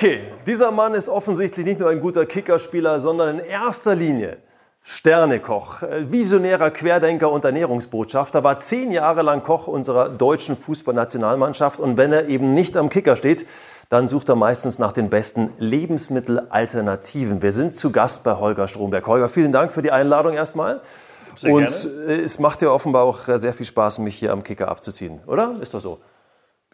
Okay, dieser Mann ist offensichtlich nicht nur ein guter Kickerspieler, sondern in erster Linie Sternekoch, äh, visionärer Querdenker und Ernährungsbotschafter, war zehn Jahre lang Koch unserer deutschen Fußballnationalmannschaft und wenn er eben nicht am Kicker steht, dann sucht er meistens nach den besten Lebensmittelalternativen. Wir sind zu Gast bei Holger Stromberg. Holger, vielen Dank für die Einladung erstmal. Sehr und gerne. Äh, es macht dir offenbar auch sehr viel Spaß, mich hier am Kicker abzuziehen, oder? Ist das so?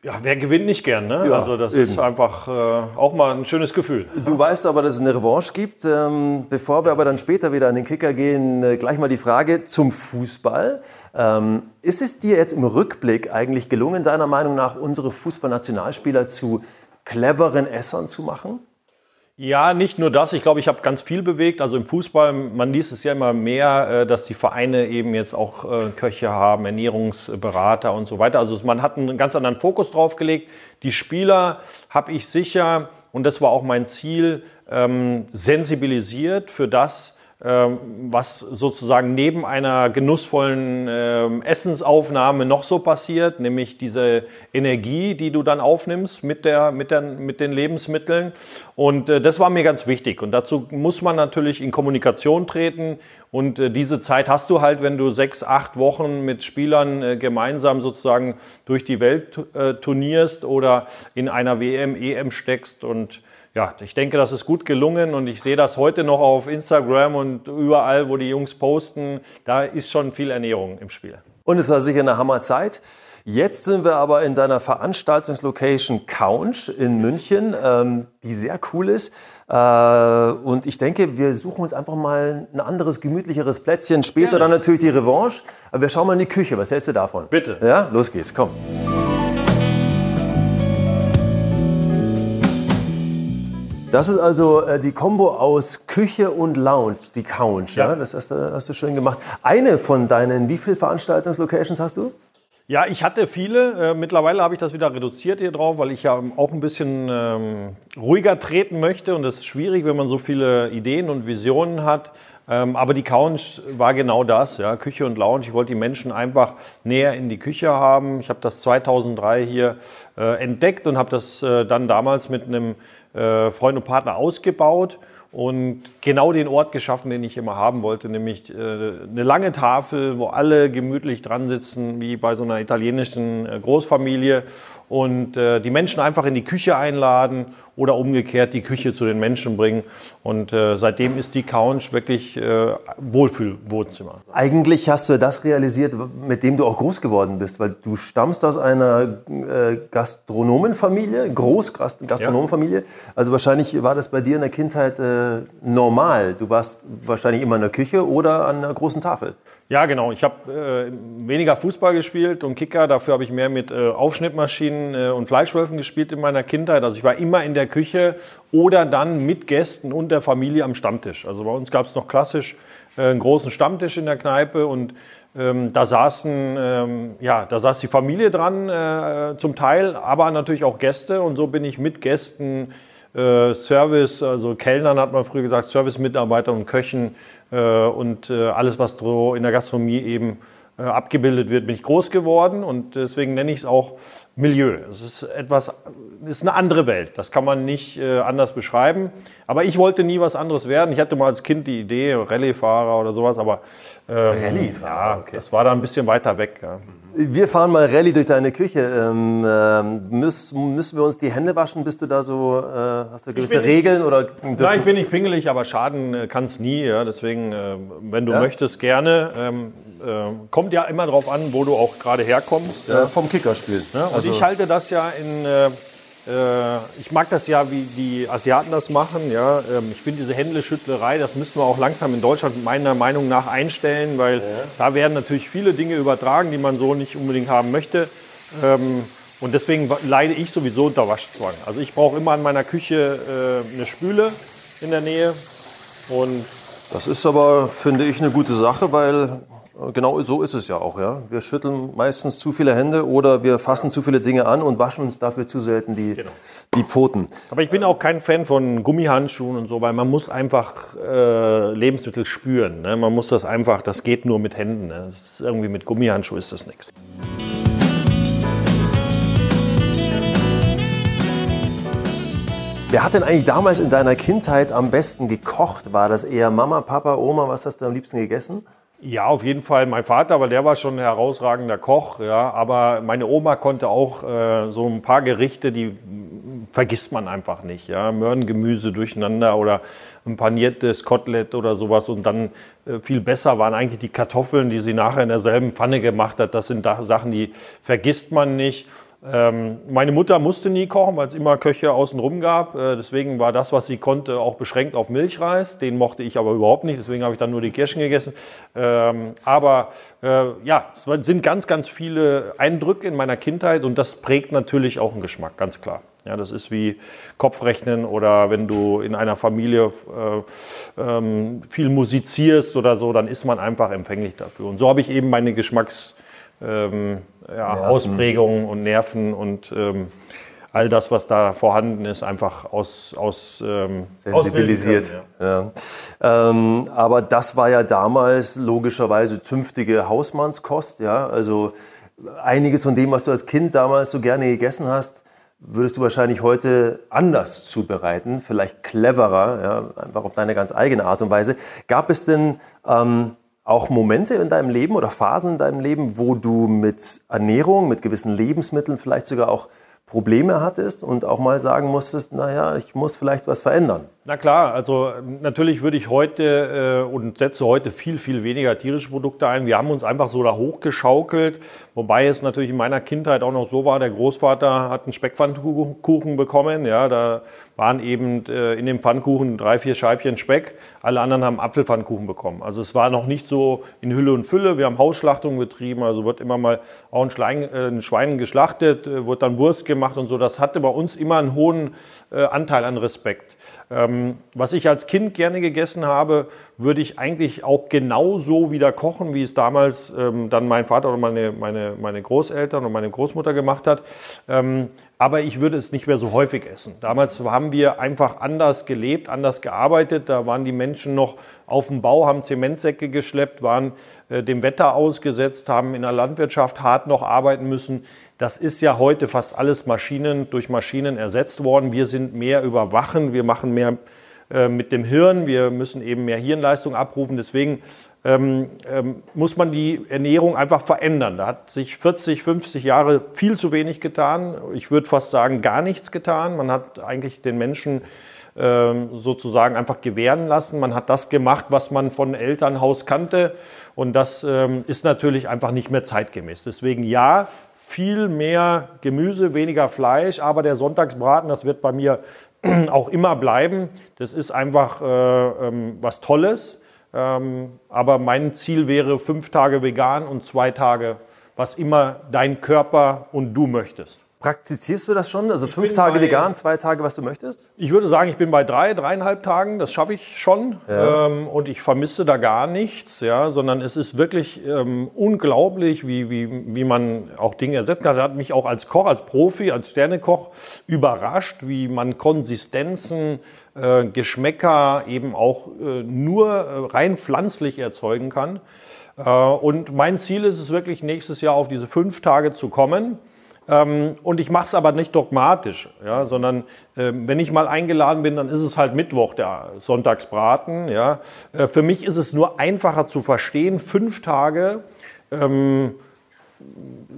Ja, wer gewinnt nicht gern, ne? Ja, also das eben. ist einfach äh, auch mal ein schönes Gefühl. Du weißt aber, dass es eine Revanche gibt. Ähm, bevor wir aber dann später wieder an den Kicker gehen, äh, gleich mal die Frage zum Fußball. Ähm, ist es dir jetzt im Rückblick eigentlich gelungen, deiner Meinung nach, unsere Fußballnationalspieler zu cleveren Essern zu machen? Ja, nicht nur das. Ich glaube, ich habe ganz viel bewegt. Also im Fußball, man liest es ja immer mehr, äh, dass die Vereine eben jetzt auch äh, Köche haben, Ernährungsberater und so weiter. Also man hat einen ganz anderen Fokus drauf gelegt. Die Spieler habe ich sicher, und das war auch mein Ziel, ähm, sensibilisiert für das, was sozusagen neben einer genussvollen ähm, Essensaufnahme noch so passiert, nämlich diese Energie, die du dann aufnimmst mit, der, mit, der, mit den Lebensmitteln. Und äh, das war mir ganz wichtig. Und dazu muss man natürlich in Kommunikation treten. Und äh, diese Zeit hast du halt, wenn du sechs, acht Wochen mit Spielern äh, gemeinsam sozusagen durch die Welt turnierst oder in einer WM, EM steckst. Und ja, ich denke, das ist gut gelungen und ich sehe das heute noch auf Instagram und überall, wo die Jungs posten. Da ist schon viel Ernährung im Spiel. Und es war sicher eine Hammerzeit. Jetzt sind wir aber in deiner Veranstaltungslocation Couch in München, ähm, die sehr cool ist. Äh, und ich denke, wir suchen uns einfach mal ein anderes, gemütlicheres Plätzchen. Später Gerne. dann natürlich die Revanche. Aber wir schauen mal in die Küche. Was hältst du davon? Bitte. Ja, los geht's. Komm. Das ist also äh, die Kombo aus Küche und Lounge, die Couch. Ja. ja? Das hast du, hast du schön gemacht. Eine von deinen, wie viele Veranstaltungslocations hast du? Ja, ich hatte viele. Äh, mittlerweile habe ich das wieder reduziert hier drauf, weil ich ja auch ein bisschen ähm, ruhiger treten möchte. Und das ist schwierig, wenn man so viele Ideen und Visionen hat. Ähm, aber die Couch war genau das, ja, Küche und Lounge. Ich wollte die Menschen einfach näher in die Küche haben. Ich habe das 2003 hier äh, entdeckt und habe das äh, dann damals mit einem äh, Freund und Partner ausgebaut und genau den Ort geschaffen, den ich immer haben wollte, nämlich äh, eine lange Tafel, wo alle gemütlich dran sitzen, wie bei so einer italienischen äh, Großfamilie und die Menschen einfach in die Küche einladen oder umgekehrt die Küche zu den Menschen bringen. Und äh, seitdem ist die Couch wirklich äh, Wohlfühlwohnzimmer. Eigentlich hast du das realisiert, mit dem du auch groß geworden bist, weil du stammst aus einer äh, Gastronomenfamilie, Großgastronomenfamilie. Ja. Also wahrscheinlich war das bei dir in der Kindheit äh, normal. Du warst wahrscheinlich immer in der Küche oder an einer großen Tafel. Ja, genau. Ich habe äh, weniger Fußball gespielt und Kicker. Dafür habe ich mehr mit äh, Aufschnittmaschinen äh, und Fleischwölfen gespielt in meiner Kindheit. Also ich war immer in der Küche oder dann mit Gästen und der Familie am Stammtisch. Also bei uns gab es noch klassisch äh, einen großen Stammtisch in der Kneipe und ähm, da saßen, ähm, ja, da saß die Familie dran äh, zum Teil, aber natürlich auch Gäste und so bin ich mit Gästen äh, Service, also Kellnern hat man früher gesagt, Service-Mitarbeitern und Köchen äh, und äh, alles, was so in der Gastronomie eben äh, abgebildet wird, bin ich groß geworden und deswegen nenne ich es auch Milieu. Es ist etwas, ist eine andere Welt. Das kann man nicht äh, anders beschreiben. Aber ich wollte nie was anderes werden. Ich hatte mal als Kind die Idee, Rallye-Fahrer oder sowas, aber ähm, Rallye-Fahrer, ja, okay. das war da ein bisschen weiter weg. Ja. Wir fahren mal Rallye durch deine Küche. Ähm, äh, müssen, müssen wir uns die Hände waschen? Bist du da so, äh, hast du gewisse Regeln? Nicht, oder Nein, ich bin nicht pingelig, aber schaden äh, kann es nie. Ja? Deswegen, äh, wenn du möchtest, gerne. Ähm, äh, kommt ja immer darauf an, wo du auch gerade herkommst. Ja, vom Kickerspiel. Ja, und also ich halte das ja in äh, ich mag das ja, wie die Asiaten das machen. Ja. Ähm, ich finde diese Händeschüttlerei, das müssen wir auch langsam in Deutschland meiner Meinung nach einstellen, weil ja. da werden natürlich viele Dinge übertragen, die man so nicht unbedingt haben möchte. Ähm, und deswegen leide ich sowieso unter Waschzwang. Also ich brauche immer an meiner Küche äh, eine Spüle in der Nähe. Und das ist aber, finde ich, eine gute Sache, weil Genau so ist es ja auch. Ja? Wir schütteln meistens zu viele Hände oder wir fassen zu viele Dinge an und waschen uns dafür zu selten die, genau. die Pfoten. Aber ich bin auch kein Fan von Gummihandschuhen und so, weil man muss einfach äh, Lebensmittel spüren. Ne? Man muss das einfach, das geht nur mit Händen. Ne? irgendwie mit Gummihandschuh ist das nichts. Wer hat denn eigentlich damals in deiner Kindheit am besten gekocht? War das eher Mama, Papa, Oma? Was hast du am liebsten gegessen? Ja, auf jeden Fall mein Vater, weil der war schon ein herausragender Koch. Ja, aber meine Oma konnte auch äh, so ein paar Gerichte, die vergisst man einfach nicht. Ja, Möhrengemüse durcheinander oder ein paniertes Kotelett oder sowas. Und dann äh, viel besser waren eigentlich die Kartoffeln, die sie nachher in derselben Pfanne gemacht hat. Das sind da Sachen, die vergisst man nicht. Ähm, meine Mutter musste nie kochen, weil es immer Köche außenrum gab. Äh, deswegen war das, was sie konnte, auch beschränkt auf Milchreis. Den mochte ich aber überhaupt nicht, deswegen habe ich dann nur die Kirschen gegessen. Ähm, aber äh, ja, es sind ganz, ganz viele Eindrücke in meiner Kindheit und das prägt natürlich auch einen Geschmack, ganz klar. Ja, das ist wie Kopfrechnen oder wenn du in einer Familie äh, ähm, viel musizierst oder so, dann ist man einfach empfänglich dafür. Und so habe ich eben meine Geschmacks ähm, ja, Ausprägungen und Nerven und ähm, all das, was da vorhanden ist, einfach aus, aus ähm, sensibilisiert. ja. Ja. Ähm, aber das war ja damals logischerweise zünftige Hausmannskost. Ja? Also einiges von dem, was du als Kind damals so gerne gegessen hast, würdest du wahrscheinlich heute anders zubereiten, vielleicht cleverer, ja? einfach auf deine ganz eigene Art und Weise. Gab es denn ähm, auch Momente in deinem Leben oder Phasen in deinem Leben, wo du mit Ernährung, mit gewissen Lebensmitteln vielleicht sogar auch Probleme hattest und auch mal sagen musstest, naja, ich muss vielleicht was verändern? Na klar, also natürlich würde ich heute äh, und setze heute viel, viel weniger tierische Produkte ein. Wir haben uns einfach so da hochgeschaukelt, wobei es natürlich in meiner Kindheit auch noch so war, der Großvater hat einen Speckpfannkuchen bekommen. Ja, da waren eben äh, in dem Pfannkuchen drei, vier Scheibchen Speck. Alle anderen haben Apfelpfannkuchen bekommen. Also es war noch nicht so in Hülle und Fülle. Wir haben Hausschlachtungen betrieben, also wird immer mal auch ein, Schlein, äh, ein Schwein geschlachtet, äh, wird dann Wurst gemacht und so. Das hatte bei uns immer einen hohen äh, Anteil an Respekt. Ähm, was ich als Kind gerne gegessen habe, würde ich eigentlich auch genauso wieder kochen, wie es damals ähm, dann mein Vater oder meine, meine, meine Großeltern und meine Großmutter gemacht hat. Ähm, aber ich würde es nicht mehr so häufig essen. Damals haben wir einfach anders gelebt, anders gearbeitet. Da waren die Menschen noch auf dem Bau, haben Zementsäcke geschleppt, waren äh, dem Wetter ausgesetzt, haben in der Landwirtschaft hart noch arbeiten müssen. Das ist ja heute fast alles Maschinen durch Maschinen ersetzt worden. Wir sind mehr überwachen, wir machen mehr äh, mit dem Hirn, wir müssen eben mehr Hirnleistung abrufen. Deswegen ähm, ähm, muss man die Ernährung einfach verändern. Da hat sich 40, 50 Jahre viel zu wenig getan. Ich würde fast sagen, gar nichts getan. Man hat eigentlich den Menschen ähm, sozusagen einfach gewähren lassen. Man hat das gemacht, was man von Elternhaus kannte. Und das ähm, ist natürlich einfach nicht mehr zeitgemäß. Deswegen ja, viel mehr Gemüse, weniger Fleisch, aber der Sonntagsbraten, das wird bei mir auch immer bleiben. Das ist einfach äh, ähm, was Tolles. Ähm, aber mein Ziel wäre fünf Tage vegan und zwei Tage, was immer dein Körper und du möchtest. Praktizierst du das schon? Also fünf Tage bei, vegan, zwei Tage, was du möchtest? Ich würde sagen, ich bin bei drei, dreieinhalb Tagen. Das schaffe ich schon. Ja. Ähm, und ich vermisse da gar nichts, ja, sondern es ist wirklich ähm, unglaublich, wie, wie, wie man auch Dinge ersetzen kann. Das hat mich auch als Koch, als Profi, als Sternekoch überrascht, wie man Konsistenzen, äh, Geschmäcker eben auch äh, nur äh, rein pflanzlich erzeugen kann. Äh, und mein Ziel ist es wirklich, nächstes Jahr auf diese fünf Tage zu kommen. Ähm, und ich mache es aber nicht dogmatisch, ja, sondern äh, wenn ich mal eingeladen bin, dann ist es halt Mittwoch, der Sonntagsbraten. Ja. Äh, für mich ist es nur einfacher zu verstehen, fünf Tage, ähm,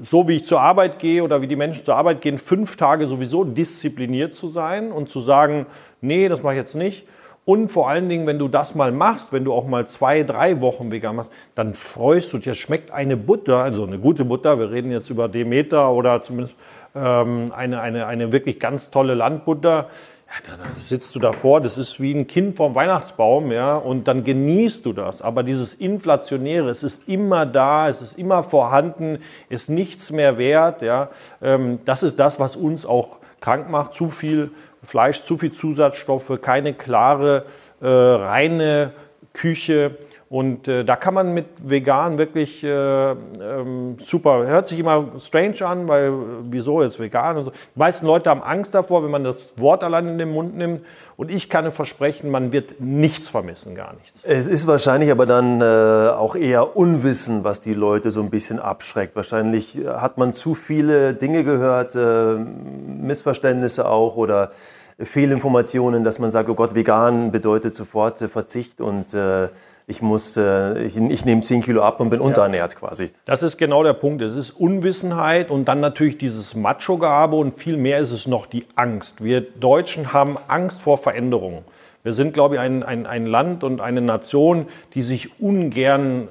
so wie ich zur Arbeit gehe oder wie die Menschen zur Arbeit gehen, fünf Tage sowieso diszipliniert zu sein und zu sagen, nee, das mache ich jetzt nicht und vor allen Dingen, wenn du das mal machst, wenn du auch mal zwei, drei Wochen vegan machst, dann freust du dich. Es schmeckt eine Butter, also eine gute Butter, wir reden jetzt über Demeter oder zumindest ähm, eine, eine, eine wirklich ganz tolle Landbutter. Ja, da, sitzt du davor, das ist wie ein Kind vom Weihnachtsbaum, ja, und dann genießt du das. Aber dieses Inflationäre, es ist immer da, es ist immer vorhanden, ist nichts mehr wert, ja. Ähm, das ist das, was uns auch krank macht. Zu viel Fleisch, zu viel Zusatzstoffe, keine klare, äh, reine Küche. Und äh, da kann man mit vegan wirklich äh, ähm, super. Hört sich immer strange an, weil äh, wieso ist vegan und so. Die meisten Leute haben Angst davor, wenn man das Wort allein in den Mund nimmt. Und ich kann versprechen, man wird nichts vermissen, gar nichts. Es ist wahrscheinlich aber dann äh, auch eher Unwissen, was die Leute so ein bisschen abschreckt. Wahrscheinlich hat man zu viele Dinge gehört, äh, Missverständnisse auch oder Fehlinformationen, dass man sagt, oh Gott, vegan bedeutet sofort äh, Verzicht und äh, ich muss, äh, ich, ich nehme 10 Kilo ab und bin ja. unterernährt quasi. Das ist genau der Punkt. Es ist Unwissenheit und dann natürlich dieses Macho-Gabe und viel mehr ist es noch die Angst. Wir Deutschen haben Angst vor Veränderungen. Wir sind, glaube ich, ein, ein, ein Land und eine Nation, die sich ungern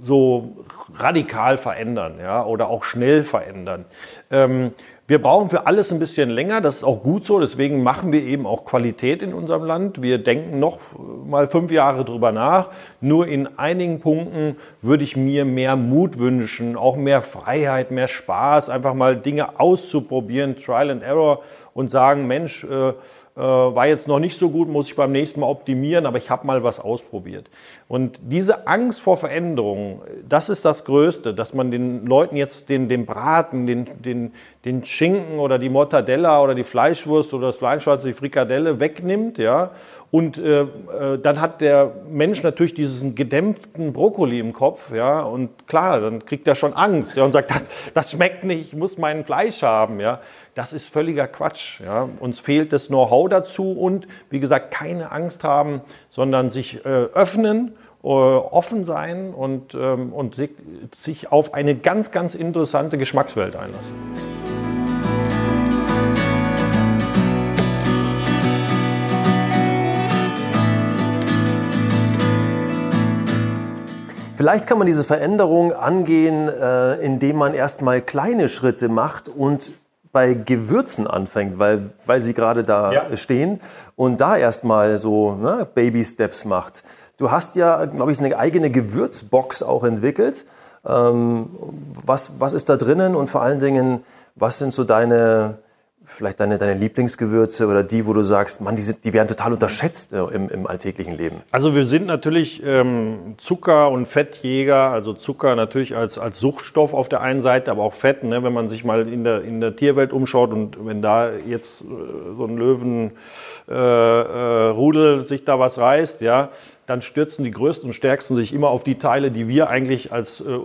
so radikal verändern ja, oder auch schnell verändern. Ähm, wir brauchen für alles ein bisschen länger, das ist auch gut so, deswegen machen wir eben auch Qualität in unserem Land. Wir denken noch mal fünf Jahre drüber nach. Nur in einigen Punkten würde ich mir mehr Mut wünschen, auch mehr Freiheit, mehr Spaß, einfach mal Dinge auszuprobieren, Trial and Error und sagen, Mensch, äh, war jetzt noch nicht so gut, muss ich beim nächsten Mal optimieren, aber ich habe mal was ausprobiert. Und diese Angst vor Veränderungen, das ist das Größte, dass man den Leuten jetzt den, den Braten, den, den, den Schinken oder die Mortadella oder die Fleischwurst oder das Fleischwurst, die Frikadelle wegnimmt, ja, und äh, äh, dann hat der Mensch natürlich diesen gedämpften Brokkoli im Kopf, ja, und klar, dann kriegt er schon Angst, ja, und sagt, das, das schmeckt nicht, ich muss mein Fleisch haben, ja. Das ist völliger Quatsch, ja. Uns fehlt das Know-how dazu und, wie gesagt, keine Angst haben, sondern sich äh, öffnen, äh, offen sein und, ähm, und sich auf eine ganz, ganz interessante Geschmackswelt einlassen. Vielleicht kann man diese Veränderung angehen, äh, indem man erstmal kleine Schritte macht und bei Gewürzen anfängt, weil, weil sie gerade da ja. stehen und da erstmal so ne, Baby-Steps macht. Du hast ja, glaube ich, eine eigene Gewürzbox auch entwickelt. Ähm, was, was ist da drinnen und vor allen Dingen, was sind so deine, vielleicht deine, deine Lieblingsgewürze oder die, wo du sagst, Mann, die, sind, die werden total unterschätzt äh, im, im alltäglichen Leben? Also wir sind natürlich ähm, Zucker- und Fettjäger, also Zucker natürlich als, als Suchtstoff auf der einen Seite, aber auch Fett, ne, wenn man sich mal in der, in der Tierwelt umschaut und wenn da jetzt äh, so ein Löwenrudel äh, äh, sich da was reißt, ja, dann stürzen die Größten und Stärksten sich immer auf die Teile, die wir eigentlich als äh,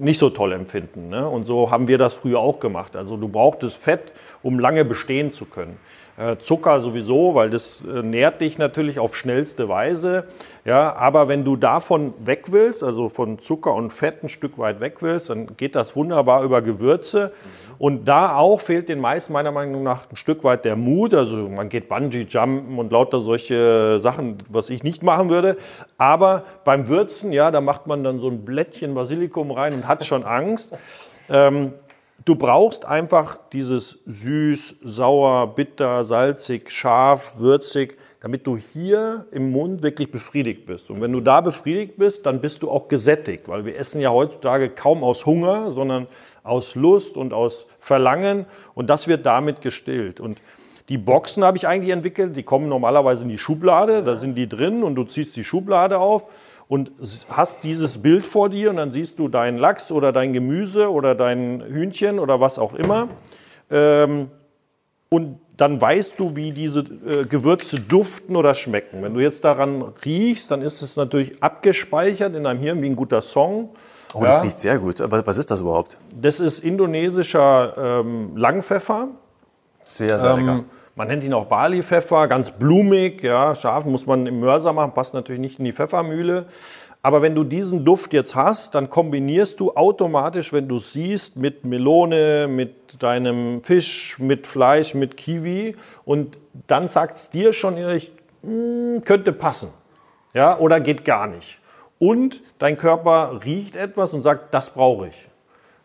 nicht so toll empfinden. Ne? Und so haben wir das früher auch gemacht. Also du brauchtest Fett, um lange bestehen zu können. Äh, Zucker sowieso, weil das äh, nährt dich natürlich auf schnellste Weise. Ja, aber wenn du davon weg willst, also von Zucker und Fett ein Stück weit weg willst, dann geht das wunderbar über Gewürze. Mhm. Und da auch fehlt den meisten meiner Meinung nach ein Stück weit der Mut. Also man geht Bungee-Jumpen und lauter solche Sachen, was ich nicht machen würde. Aber beim Würzen, ja, da macht man dann so ein Blättchen Basilikum rein und hat schon Angst. Ähm, du brauchst einfach dieses süß, sauer, bitter, salzig, scharf, würzig, damit du hier im Mund wirklich befriedigt bist. Und wenn du da befriedigt bist, dann bist du auch gesättigt, weil wir essen ja heutzutage kaum aus Hunger, sondern aus Lust und aus Verlangen und das wird damit gestillt. Und die Boxen habe ich eigentlich entwickelt, die kommen normalerweise in die Schublade, da sind die drin und du ziehst die Schublade auf und hast dieses Bild vor dir und dann siehst du deinen Lachs oder dein Gemüse oder dein Hühnchen oder was auch immer. Ähm, und dann weißt du, wie diese äh, Gewürze duften oder schmecken. Wenn du jetzt daran riechst, dann ist es natürlich abgespeichert in deinem Hirn wie ein guter Song. Oh, ja. das riecht sehr gut. Aber was ist das überhaupt? Das ist indonesischer ähm, Langpfeffer. Sehr, sehr ähm, lecker. Man nennt ihn auch Bali-Pfeffer, ganz blumig, ja, scharf muss man im Mörser machen, passt natürlich nicht in die Pfeffermühle. Aber wenn du diesen Duft jetzt hast, dann kombinierst du automatisch, wenn du siehst, mit Melone, mit deinem Fisch, mit Fleisch, mit Kiwi und dann sagt es dir schon hm, könnte passen. Ja, oder geht gar nicht. Und dein Körper riecht etwas und sagt, das brauche ich.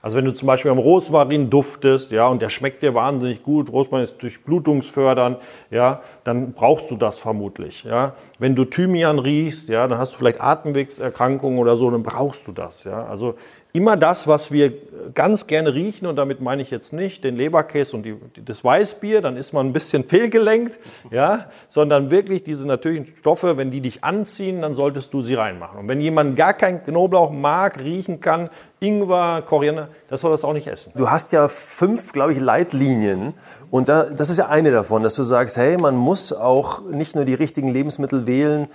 Also wenn du zum Beispiel am Rosmarin duftest, ja, und der schmeckt dir wahnsinnig gut, Rosmarin ist durchblutungsfördernd, ja, dann brauchst du das vermutlich, ja. Wenn du Thymian riechst, ja, dann hast du vielleicht Atemwegserkrankungen oder so, dann brauchst du das, ja. Also immer das, was wir ganz gerne riechen, und damit meine ich jetzt nicht den Leberkäse und die, das Weißbier, dann ist man ein bisschen fehlgelenkt, ja, sondern wirklich diese natürlichen Stoffe, wenn die dich anziehen, dann solltest du sie reinmachen. Und wenn jemand gar kein Knoblauch mag, riechen kann, Ingwer, Koriander, das soll das auch nicht essen. Du hast ja fünf, glaube ich, Leitlinien. Und da, das ist ja eine davon, dass du sagst, hey, man muss auch nicht nur die richtigen Lebensmittel wählen,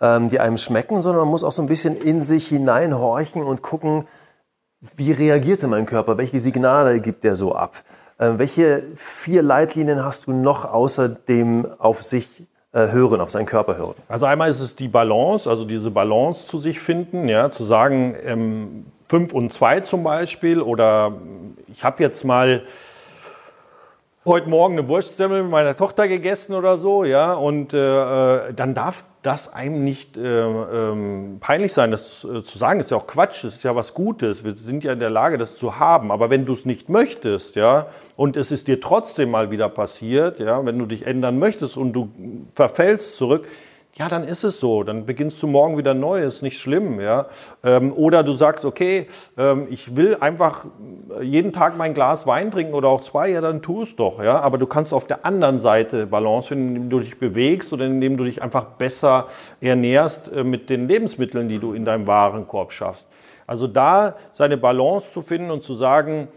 ähm, die einem schmecken, sondern man muss auch so ein bisschen in sich hineinhorchen und gucken, wie reagierte mein Körper? Welche Signale gibt der so ab? Äh, welche vier Leitlinien hast du noch außer dem auf sich äh, hören, auf seinen Körper hören? Also einmal ist es die Balance, also diese Balance zu sich finden, ja, zu sagen, ähm, 5 und 2 zum Beispiel oder ich habe jetzt mal heute Morgen eine Wurstsemmel mit meiner Tochter gegessen oder so, ja, und äh, dann darf das einem nicht äh, ähm, peinlich sein, das äh, zu sagen. Ist ja auch Quatsch, das ist ja was Gutes. Wir sind ja in der Lage, das zu haben. Aber wenn du es nicht möchtest, ja, und es ist dir trotzdem mal wieder passiert, ja, wenn du dich ändern möchtest und du verfällst zurück, ja, dann ist es so. Dann beginnst du morgen wieder neu, ist nicht schlimm. Ja? Ähm, oder du sagst, okay, ähm, ich will einfach jeden Tag mein Glas Wein trinken oder auch zwei, ja, dann tu es doch. Ja? Aber du kannst auf der anderen Seite Balance finden, indem du dich bewegst oder indem du dich einfach besser ernährst äh, mit den Lebensmitteln, die du in deinem Warenkorb schaffst. Also da seine Balance zu finden und zu sagen,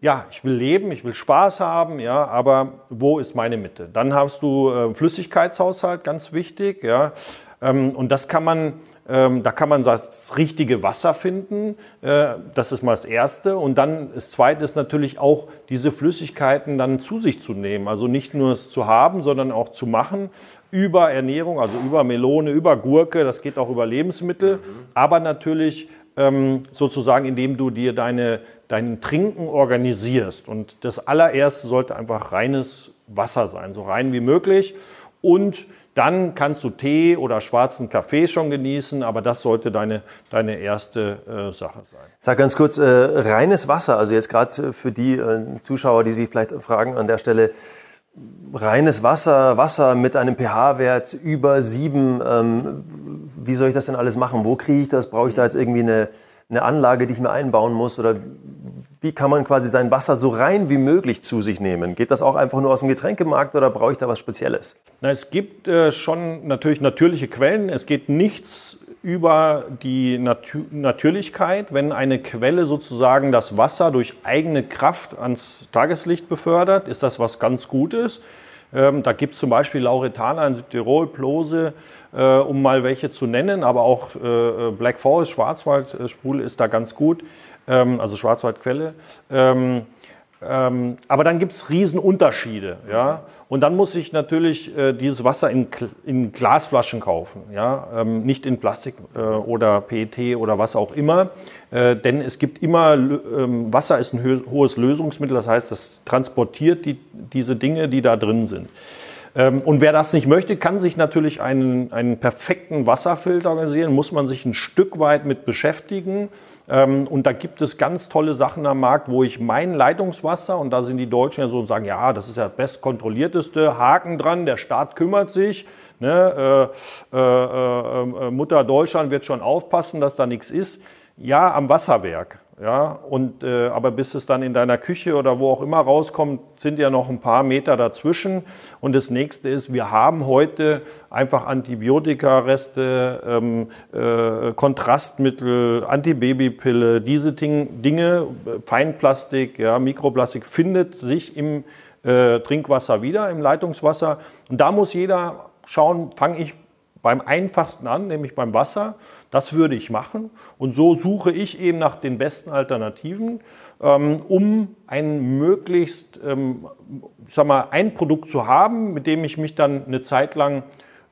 ja, ich will leben, ich will Spaß haben, ja, aber wo ist meine Mitte? Dann hast du äh, Flüssigkeitshaushalt, ganz wichtig, ja, ähm, und das kann man, ähm, da kann man das richtige Wasser finden, äh, das ist mal das Erste. Und dann das Zweite ist natürlich auch, diese Flüssigkeiten dann zu sich zu nehmen. Also nicht nur es zu haben, sondern auch zu machen über Ernährung, also über Melone, über Gurke, das geht auch über Lebensmittel, mhm. aber natürlich sozusagen, indem du dir deine dein Trinken organisierst. Und das allererste sollte einfach reines Wasser sein, so rein wie möglich. Und dann kannst du Tee oder schwarzen Kaffee schon genießen, aber das sollte deine, deine erste äh, Sache sein. Sag ganz kurz, äh, reines Wasser, also jetzt gerade für die äh, Zuschauer, die sich vielleicht fragen an der Stelle, reines Wasser, Wasser mit einem pH-Wert über sieben, ähm, wie soll ich das denn alles machen? Wo kriege ich das? Brauche ich da jetzt irgendwie eine, eine Anlage, die ich mir einbauen muss? Oder wie kann man quasi sein Wasser so rein wie möglich zu sich nehmen? Geht das auch einfach nur aus dem Getränkemarkt oder brauche ich da was Spezielles? Na, es gibt äh, schon natürlich natürliche Quellen. Es geht nichts über die Natu Natürlichkeit. Wenn eine Quelle sozusagen das Wasser durch eigene Kraft ans Tageslicht befördert, ist das was ganz Gutes. Ähm, da gibt es zum Beispiel Lauretaner in Südtirol, Plose, äh, um mal welche zu nennen, aber auch äh, Black Forest, Schwarzwaldspul ist da ganz gut ähm, also Schwarzwaldquelle. Ähm, ähm, aber dann gibt es Riesenunterschiede. Ja? Und dann muss ich natürlich äh, dieses Wasser in, in, Glasflaschen kaufen, ja? Ähm, nicht in Plastik äh, oder PET oder was auch immer. Äh, denn es gibt immer, ähm, Wasser ist ein hohes Lösungsmittel, das heißt, es transportiert die, diese Dinge, die da drin sind. Ähm, und wer das nicht möchte, kann sich natürlich einen, einen perfekten Wasserfilter organisieren, muss man sich ein Stück weit mit beschäftigen. Ähm, und da gibt es ganz tolle Sachen am Markt, wo ich mein Leitungswasser, und da sind die Deutschen ja so und sagen, ja, das ist ja das bestkontrollierteste, Haken dran, der Staat kümmert sich. Ne, äh, äh, äh, Mutter Deutschland wird schon aufpassen, dass da nichts ist. Ja, am Wasserwerk. Ja, und, äh, aber bis es dann in deiner Küche oder wo auch immer rauskommt, sind ja noch ein paar Meter dazwischen. Und das nächste ist, wir haben heute einfach Antibiotikareste, ähm, äh, Kontrastmittel, Antibabypille, diese Ding, Dinge, Feinplastik, ja, Mikroplastik findet sich im äh, Trinkwasser wieder, im Leitungswasser. Und da muss jeder schauen, fange ich beim einfachsten an, nämlich beim Wasser. Das würde ich machen. Und so suche ich eben nach den besten Alternativen, ähm, um ein möglichst, ähm, sag mal, ein Produkt zu haben, mit dem ich mich dann eine Zeit lang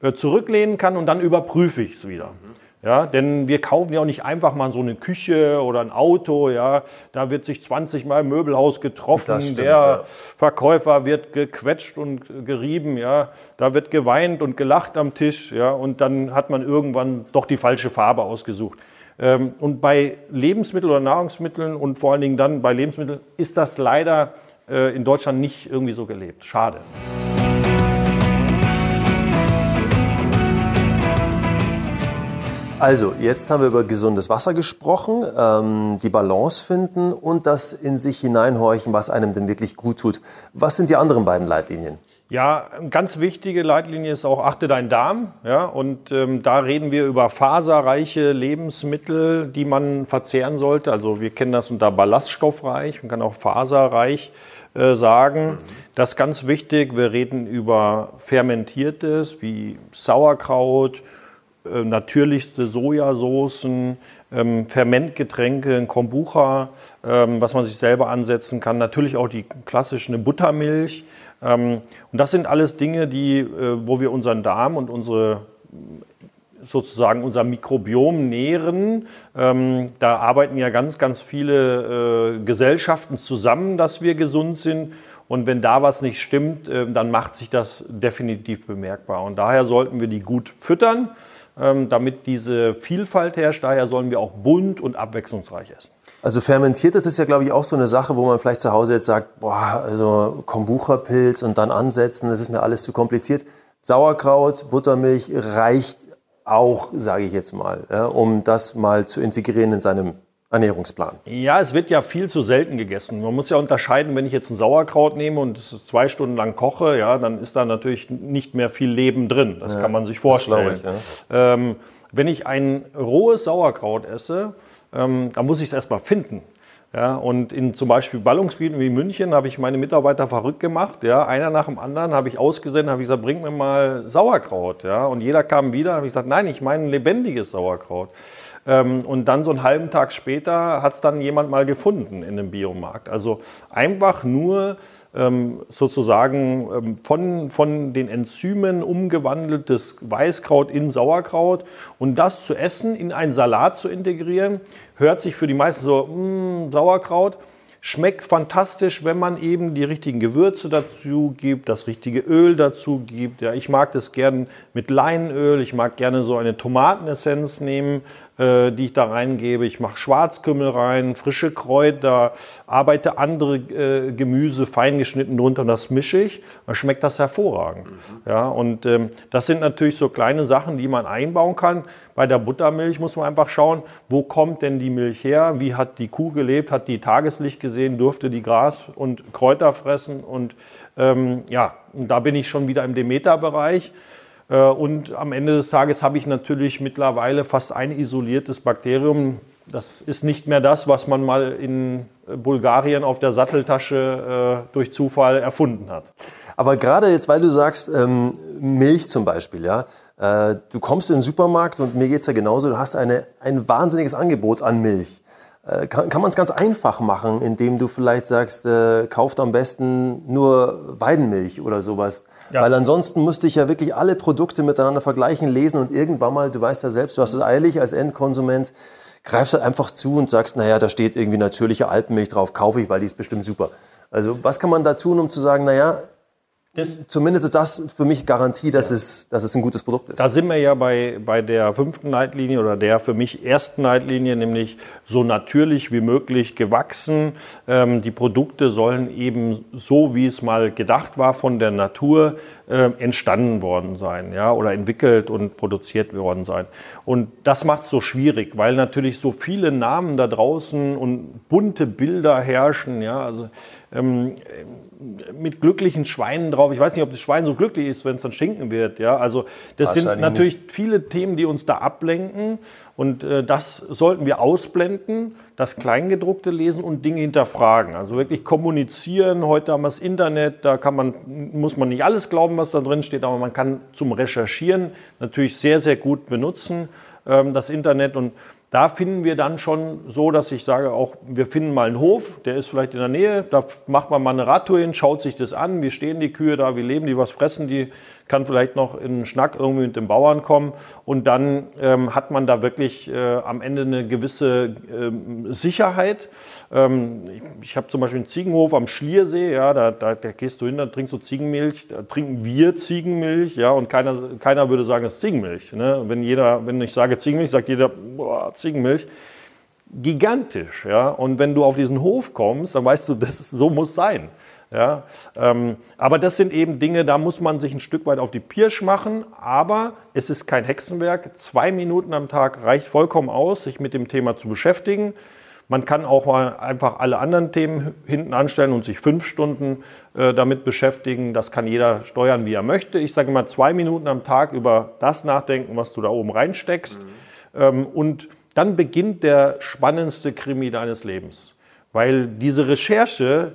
äh, zurücklehnen kann und dann überprüfe ich es wieder. Mhm. Ja, denn wir kaufen ja auch nicht einfach mal so eine Küche oder ein Auto. Ja, da wird sich 20 Mal im Möbelhaus getroffen. Stimmt, der ja. Verkäufer wird gequetscht und gerieben. Ja, da wird geweint und gelacht am Tisch. Ja, und dann hat man irgendwann doch die falsche Farbe ausgesucht. Ähm, und bei Lebensmitteln oder Nahrungsmitteln und vor allen Dingen dann bei Lebensmitteln ist das leider äh, in Deutschland nicht irgendwie so gelebt. Schade. Also, jetzt haben wir über gesundes Wasser gesprochen, ähm, die Balance finden und das in sich hineinhorchen, was einem denn wirklich gut tut. Was sind die anderen beiden Leitlinien? Ja, ganz wichtige Leitlinie ist auch achte deinen Darm. Ja, und ähm, da reden wir über faserreiche Lebensmittel, die man verzehren sollte. Also wir kennen das unter ballaststoffreich, man kann auch faserreich äh, sagen. Mhm. Das ist ganz wichtig. Wir reden über fermentiertes wie Sauerkraut, natürlichste Sojasoßen, ähm, Fermentgetränke, Kombucha, ähm, was man sich selber ansetzen kann. Natürlich auch die klassische Buttermilch. Ähm, und das sind alles Dinge, die, äh, wo wir unseren Darm und unsere sozusagen unser Mikrobiom nähren. Ähm, da arbeiten ja ganz, ganz viele äh, Gesellschaften zusammen, dass wir gesund sind. Und wenn da was nicht stimmt, äh, dann macht sich das definitiv bemerkbar. Und daher sollten wir die gut füttern, damit diese Vielfalt herrscht. Daher sollen wir auch bunt und abwechslungsreich essen. Also fermentiert, das ist ja, glaube ich, auch so eine Sache, wo man vielleicht zu Hause jetzt sagt, boah, also Kombucha-Pilz und dann ansetzen, das ist mir alles zu kompliziert. Sauerkraut, Buttermilch reicht auch, sage ich jetzt mal, ja, um das mal zu integrieren in seinem Ernährungsplan. Ja, es wird ja viel zu selten gegessen. Man muss ja unterscheiden, wenn ich jetzt ein Sauerkraut nehme und es zwei Stunden lang koche, ja, dann ist da natürlich nicht mehr viel Leben drin. Das ja, kann man sich vorstellen. Ich, ja. ähm, wenn ich ein rohes Sauerkraut esse, ähm, dann muss ich es erstmal finden. Ja, und in zum Beispiel Ballungsgebieten wie München habe ich meine Mitarbeiter verrückt gemacht. Ja, einer nach dem anderen habe ich ausgesendet, habe ich gesagt, bring mir mal Sauerkraut. Ja, und jeder kam wieder, habe ich gesagt, nein, ich meine ein lebendiges Sauerkraut. Ähm, und dann so einen halben Tag später hat es dann jemand mal gefunden in dem Biomarkt. Also einfach nur ähm, sozusagen ähm, von, von den Enzymen umgewandeltes Weißkraut in Sauerkraut und das zu essen, in einen Salat zu integrieren, hört sich für die meisten so, mh, mm, Sauerkraut. Schmeckt fantastisch, wenn man eben die richtigen Gewürze dazu gibt, das richtige Öl dazu gibt. Ja, ich mag das gern mit Leinöl, ich mag gerne so eine Tomatenessenz nehmen, äh, die ich da reingebe. Ich mache Schwarzkümmel rein, frische Kräuter, arbeite andere äh, Gemüse fein geschnitten drunter und das mische ich. Dann schmeckt das hervorragend. Mhm. Ja, und ähm, das sind natürlich so kleine Sachen, die man einbauen kann. Bei der Buttermilch muss man einfach schauen, wo kommt denn die Milch her? Wie hat die Kuh gelebt? Hat die Tageslicht gesehen? Durfte die Gras und Kräuter fressen? Und ähm, ja, und da bin ich schon wieder im Demeter-Bereich. Äh, und am Ende des Tages habe ich natürlich mittlerweile fast ein isoliertes Bakterium. Das ist nicht mehr das, was man mal in Bulgarien auf der Satteltasche äh, durch Zufall erfunden hat. Aber gerade jetzt, weil du sagst, ähm, Milch zum Beispiel, ja, äh, du kommst in den Supermarkt und mir geht es ja genauso, du hast eine, ein wahnsinniges Angebot an Milch. Äh, kann, kann man es ganz einfach machen, indem du vielleicht sagst, äh, kauft am besten nur Weidenmilch oder sowas. Ja. Weil ansonsten müsste ich ja wirklich alle Produkte miteinander vergleichen, lesen und irgendwann mal, du weißt ja selbst, du hast es eilig als Endkonsument, greifst halt einfach zu und sagst, naja, da steht irgendwie natürliche Alpenmilch drauf, kaufe ich, weil die ist bestimmt super. Also was kann man da tun, um zu sagen, naja, das, Zumindest ist das für mich Garantie, dass, ja. es, dass es ein gutes Produkt ist. Da sind wir ja bei, bei der fünften Leitlinie oder der für mich ersten Leitlinie, nämlich so natürlich wie möglich gewachsen. Ähm, die Produkte sollen eben so, wie es mal gedacht war, von der Natur äh, entstanden worden sein ja, oder entwickelt und produziert worden sein. Und das macht es so schwierig, weil natürlich so viele Namen da draußen und bunte Bilder herrschen. Ja, also, ähm, mit glücklichen Schweinen drauf. Ich weiß nicht, ob das Schwein so glücklich ist, wenn es dann stinken wird. Ja, also das sind natürlich nicht. viele Themen, die uns da ablenken und äh, das sollten wir ausblenden, das Kleingedruckte lesen und Dinge hinterfragen. Also wirklich kommunizieren. Heute haben wir das Internet, da kann man, muss man nicht alles glauben, was da drin steht, aber man kann zum Recherchieren natürlich sehr, sehr gut benutzen, ähm, das Internet und da finden wir dann schon so, dass ich sage, auch wir finden mal einen Hof, der ist vielleicht in der Nähe, da macht man mal eine Radtour hin, schaut sich das an, wie stehen die Kühe da, wie leben die, was fressen die, kann vielleicht noch in einen Schnack irgendwie mit dem Bauern kommen und dann ähm, hat man da wirklich äh, am Ende eine gewisse ähm, Sicherheit. Ähm, ich, ich habe zum Beispiel einen Ziegenhof am Schliersee, ja, da, da, da, gehst du hin, da trinkst du Ziegenmilch, da trinken wir Ziegenmilch, ja, und keiner, keiner würde sagen, es ist Ziegenmilch. Ne? Wenn jeder, wenn ich sage Ziegenmilch, sagt jeder, boah, Ziegenmilch gigantisch. Ja? Und wenn du auf diesen Hof kommst, dann weißt du, das so muss sein. Ja? Ähm, aber das sind eben Dinge, da muss man sich ein Stück weit auf die Pirsch machen. Aber es ist kein Hexenwerk. Zwei Minuten am Tag reicht vollkommen aus, sich mit dem Thema zu beschäftigen. Man kann auch mal einfach alle anderen Themen hinten anstellen und sich fünf Stunden äh, damit beschäftigen. Das kann jeder steuern, wie er möchte. Ich sage immer zwei Minuten am Tag über das nachdenken, was du da oben reinsteckst. Mhm. Ähm, und dann beginnt der spannendste Krimi deines Lebens. Weil diese Recherche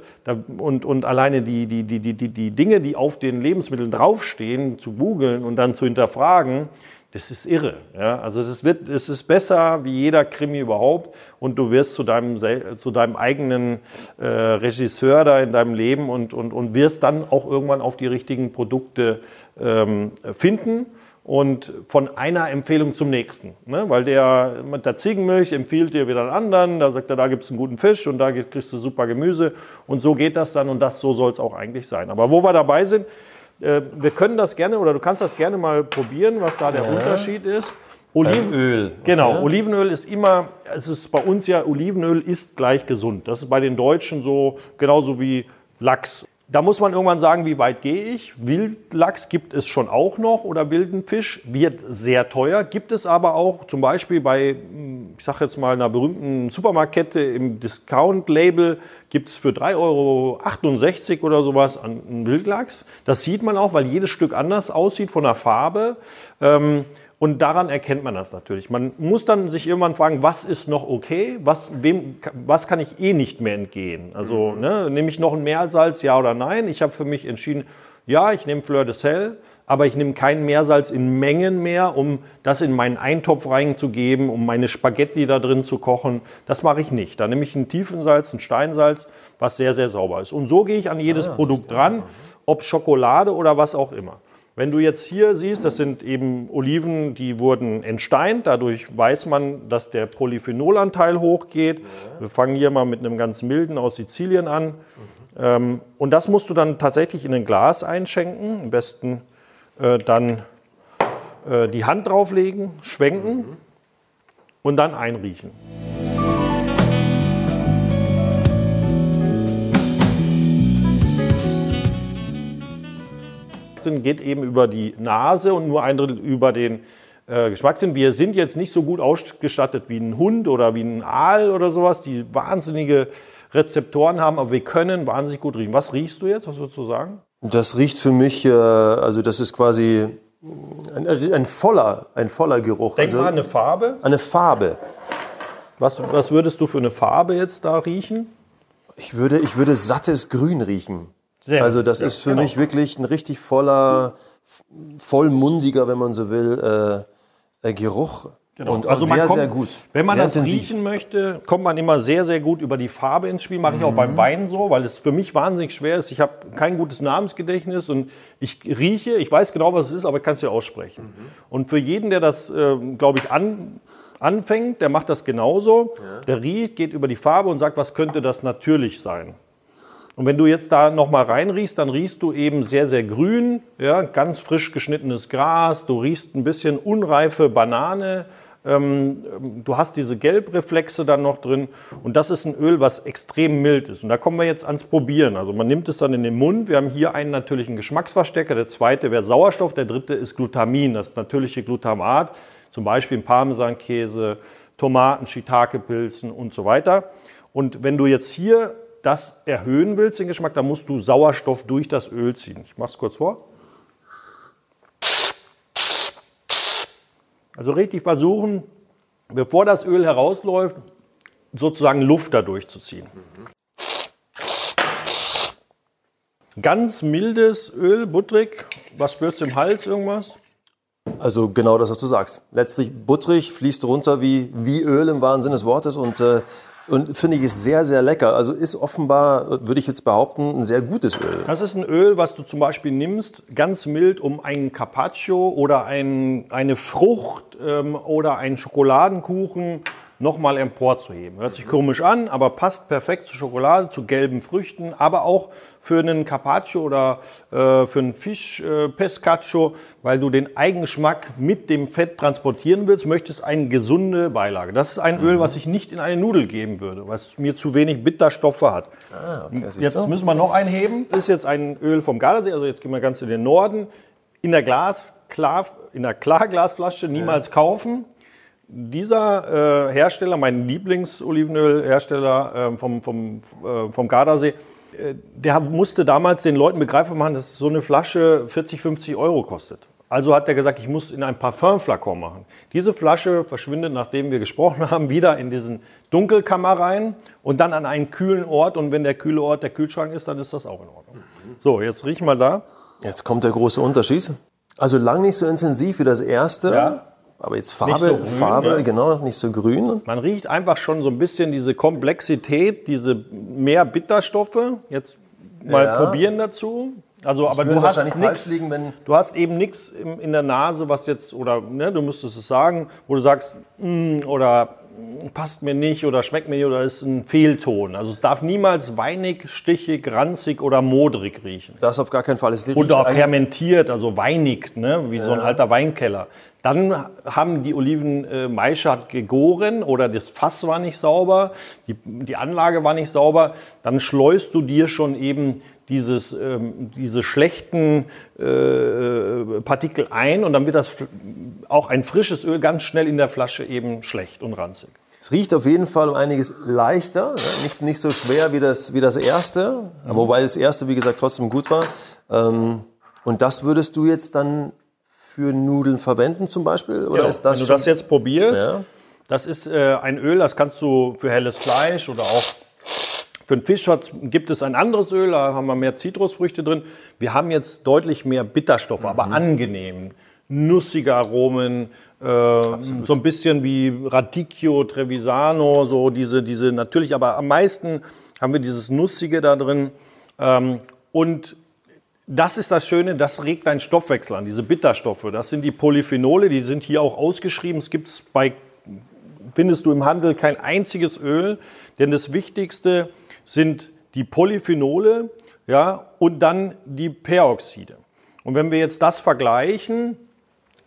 und, und alleine die, die, die, die, die Dinge, die auf den Lebensmitteln draufstehen, zu googeln und dann zu hinterfragen, das ist irre. Ja? Also das wird, es ist besser wie jeder Krimi überhaupt und du wirst zu deinem, zu deinem eigenen äh, Regisseur da in deinem Leben und, und, und wirst dann auch irgendwann auf die richtigen Produkte ähm, finden und von einer Empfehlung zum nächsten. Ne? Weil der mit der Ziegenmilch empfiehlt dir wieder einen anderen, da sagt er, da gibt es einen guten Fisch und da kriegst du super Gemüse und so geht das dann und das so soll es auch eigentlich sein. Aber wo wir dabei sind, äh, wir können das gerne oder du kannst das gerne mal probieren, was da der ja. Unterschied ist. Olivenöl. Genau, okay. Olivenöl ist immer, es ist bei uns ja, Olivenöl ist gleich gesund. Das ist bei den Deutschen so, genauso wie Lachs. Da muss man irgendwann sagen, wie weit gehe ich? Wildlachs gibt es schon auch noch oder wilden Fisch, wird sehr teuer. Gibt es aber auch zum Beispiel bei, ich sage jetzt mal, einer berühmten Supermarktkette im Discount-Label gibt es für 3,68 Euro oder sowas einen Wildlachs. Das sieht man auch, weil jedes Stück anders aussieht von der Farbe. Ähm, und daran erkennt man das natürlich. Man muss dann sich irgendwann fragen, was ist noch okay, was, wem, was kann ich eh nicht mehr entgehen. Also mhm. ne, nehme ich noch ein Meersalz, ja oder nein? Ich habe für mich entschieden, ja, ich nehme Fleur de Sel, aber ich nehme kein Meersalz in Mengen mehr, um das in meinen Eintopf reinzugeben, um meine Spaghetti da drin zu kochen. Das mache ich nicht. Da nehme ich ein Tiefensalz, ein Steinsalz, was sehr, sehr sauber ist. Und so gehe ich an jedes ah, Produkt ran, ob Schokolade oder was auch immer. Wenn du jetzt hier siehst, das sind eben Oliven, die wurden entsteint. Dadurch weiß man, dass der Polyphenolanteil hochgeht. Wir fangen hier mal mit einem ganz milden aus Sizilien an. Mhm. und das musst du dann tatsächlich in ein Glas einschenken. Am besten äh, dann äh, die Hand drauflegen, schwenken mhm. und dann einriechen. Geschmackssinn geht eben über die Nase und nur ein Drittel über den äh, Geschmackssinn. Wir sind jetzt nicht so gut ausgestattet wie ein Hund oder wie ein Aal oder sowas, die wahnsinnige Rezeptoren haben, aber wir können wahnsinnig gut riechen. Was riechst du jetzt? Was würdest du sagen? Das riecht für mich, äh, also das ist quasi ein, ein, voller, ein voller Geruch. Denk also, mal an eine Farbe. Eine Farbe. Was, was würdest du für eine Farbe jetzt da riechen? Ich würde, ich würde sattes Grün riechen. Sehr also das ja, ist für genau. mich wirklich ein richtig voller, vollmundiger, wenn man so will, äh, Geruch. Genau. Und also sehr, kommt, sehr gut. Wenn man sehr das intensiv. riechen möchte, kommt man immer sehr, sehr gut über die Farbe ins Spiel. Mache ich auch beim mhm. Wein so, weil es für mich wahnsinnig schwer ist. Ich habe kein gutes Namensgedächtnis und ich rieche, ich weiß genau, was es ist, aber ich kann es ja aussprechen. Mhm. Und für jeden, der das, äh, glaube ich, an, anfängt, der macht das genauso. Ja. Der riecht, geht über die Farbe und sagt, was könnte das natürlich sein. Und wenn du jetzt da nochmal reinriechst, dann riechst du eben sehr, sehr grün, ja, ganz frisch geschnittenes Gras, du riechst ein bisschen unreife Banane, ähm, du hast diese Gelbreflexe dann noch drin und das ist ein Öl, was extrem mild ist. Und da kommen wir jetzt ans Probieren. Also man nimmt es dann in den Mund. Wir haben hier einen natürlichen Geschmacksverstecker, der zweite wäre Sauerstoff, der dritte ist Glutamin, das natürliche Glutamat, zum Beispiel im Parmesankäse, Tomaten, Shiitake-Pilzen und so weiter. Und wenn du jetzt hier das erhöhen willst, den Geschmack, dann musst du Sauerstoff durch das Öl ziehen. Ich mache es kurz vor. Also richtig versuchen, bevor das Öl herausläuft, sozusagen Luft dadurch zu ziehen. Ganz mildes Öl, butterig. Was spürst du im Hals? Irgendwas? Also genau das, was du sagst. Letztlich butterig, fließt runter wie, wie Öl im wahren Sinne des Wortes und äh, und finde ich es sehr, sehr lecker. Also ist offenbar, würde ich jetzt behaupten, ein sehr gutes Öl. Das ist ein Öl, was du zum Beispiel nimmst, ganz mild, um einen Carpaccio oder ein, eine Frucht ähm, oder einen Schokoladenkuchen nochmal emporzuheben. Hört sich komisch an, aber passt perfekt zu Schokolade, zu gelben Früchten, aber auch für einen Carpaccio oder äh, für einen Fisch äh, Pescaccio, weil du den Eigenschmack mit dem Fett transportieren willst, möchtest eine gesunde Beilage. Das ist ein mhm. Öl, was ich nicht in eine Nudel geben würde, es mir zu wenig Bitterstoffe hat. Ah, okay, jetzt müssen wir noch einheben. Das ist jetzt ein Öl vom Gardasee, also jetzt gehen wir ganz in den Norden. In der Glas, klar, in der Klarglasflasche niemals ja. kaufen dieser äh, Hersteller, mein Lieblings-Olivenöl-Hersteller äh, vom, vom, äh, vom Gardasee, äh, der musste damals den Leuten begreifbar machen, dass so eine Flasche 40, 50 Euro kostet. Also hat er gesagt, ich muss in ein Parfümflakon machen. Diese Flasche verschwindet, nachdem wir gesprochen haben, wieder in diesen Dunkelkammer rein und dann an einen kühlen Ort. Und wenn der kühle Ort der Kühlschrank ist, dann ist das auch in Ordnung. So, jetzt riech mal da. Jetzt kommt der große Unterschied. Also lang nicht so intensiv wie das erste. Ja. Aber jetzt Farbe, so grün, Farbe, ja. genau, nicht so grün. Man riecht einfach schon so ein bisschen diese Komplexität, diese mehr Bitterstoffe. Jetzt mal Ja. probieren dazu. Also, aber du hast nichts. liegen, wenn Du hast eben nichts in der Nase, was jetzt, oder ne, du müsstest es sagen, wo du sagst, "Mm", oder "Mm, passt mir nicht oder schmeckt mir nicht oder ist ein Fehlton. Also es darf niemals weinig, stichig, ranzig oder modrig riechen. das auf gar keinen Fall. Es Und auch fermentiert, also weinig, ne? wie so ein alter Weinkeller. Dann haben die Oliven äh, Maische hat gegoren oder das Fass war nicht sauber, die, die Anlage war nicht sauber. Dann schleust du dir schon eben dieses, ähm, diese schlechten äh, Partikel ein und dann wird das auch ein frisches Öl ganz schnell in der Flasche eben schlecht und ranzig. Es riecht auf jeden Fall um einiges leichter, ja, nicht, nicht so schwer wie das, wie das erste, aber wobei das erste, wie gesagt, trotzdem gut war. Ähm, und das würdest du jetzt dann für Nudeln verwenden zum Beispiel? Oder ist das Wenn du das jetzt probierst, Ja. das ist äh, ein Öl, das kannst du für helles Fleisch oder auch für einen Fisch gibt es ein anderes Öl, da haben wir mehr Zitrusfrüchte drin. Wir haben jetzt deutlich mehr Bitterstoffe, aber Mhm. angenehm. Nussige Aromen, äh, so ein bisschen wie Radicchio, Trevisano, so diese, diese natürlich, aber am meisten haben wir dieses Nussige da drin. Ähm, und das ist das Schöne, das regt deinen Stoffwechsel an, diese Bitterstoffe. Das sind die Polyphenole, die sind hier auch ausgeschrieben. Es gibt bei, findest du im Handel kein einziges Öl, denn das Wichtigste sind die Polyphenole ja, und dann die Peroxide. Und wenn wir jetzt das vergleichen,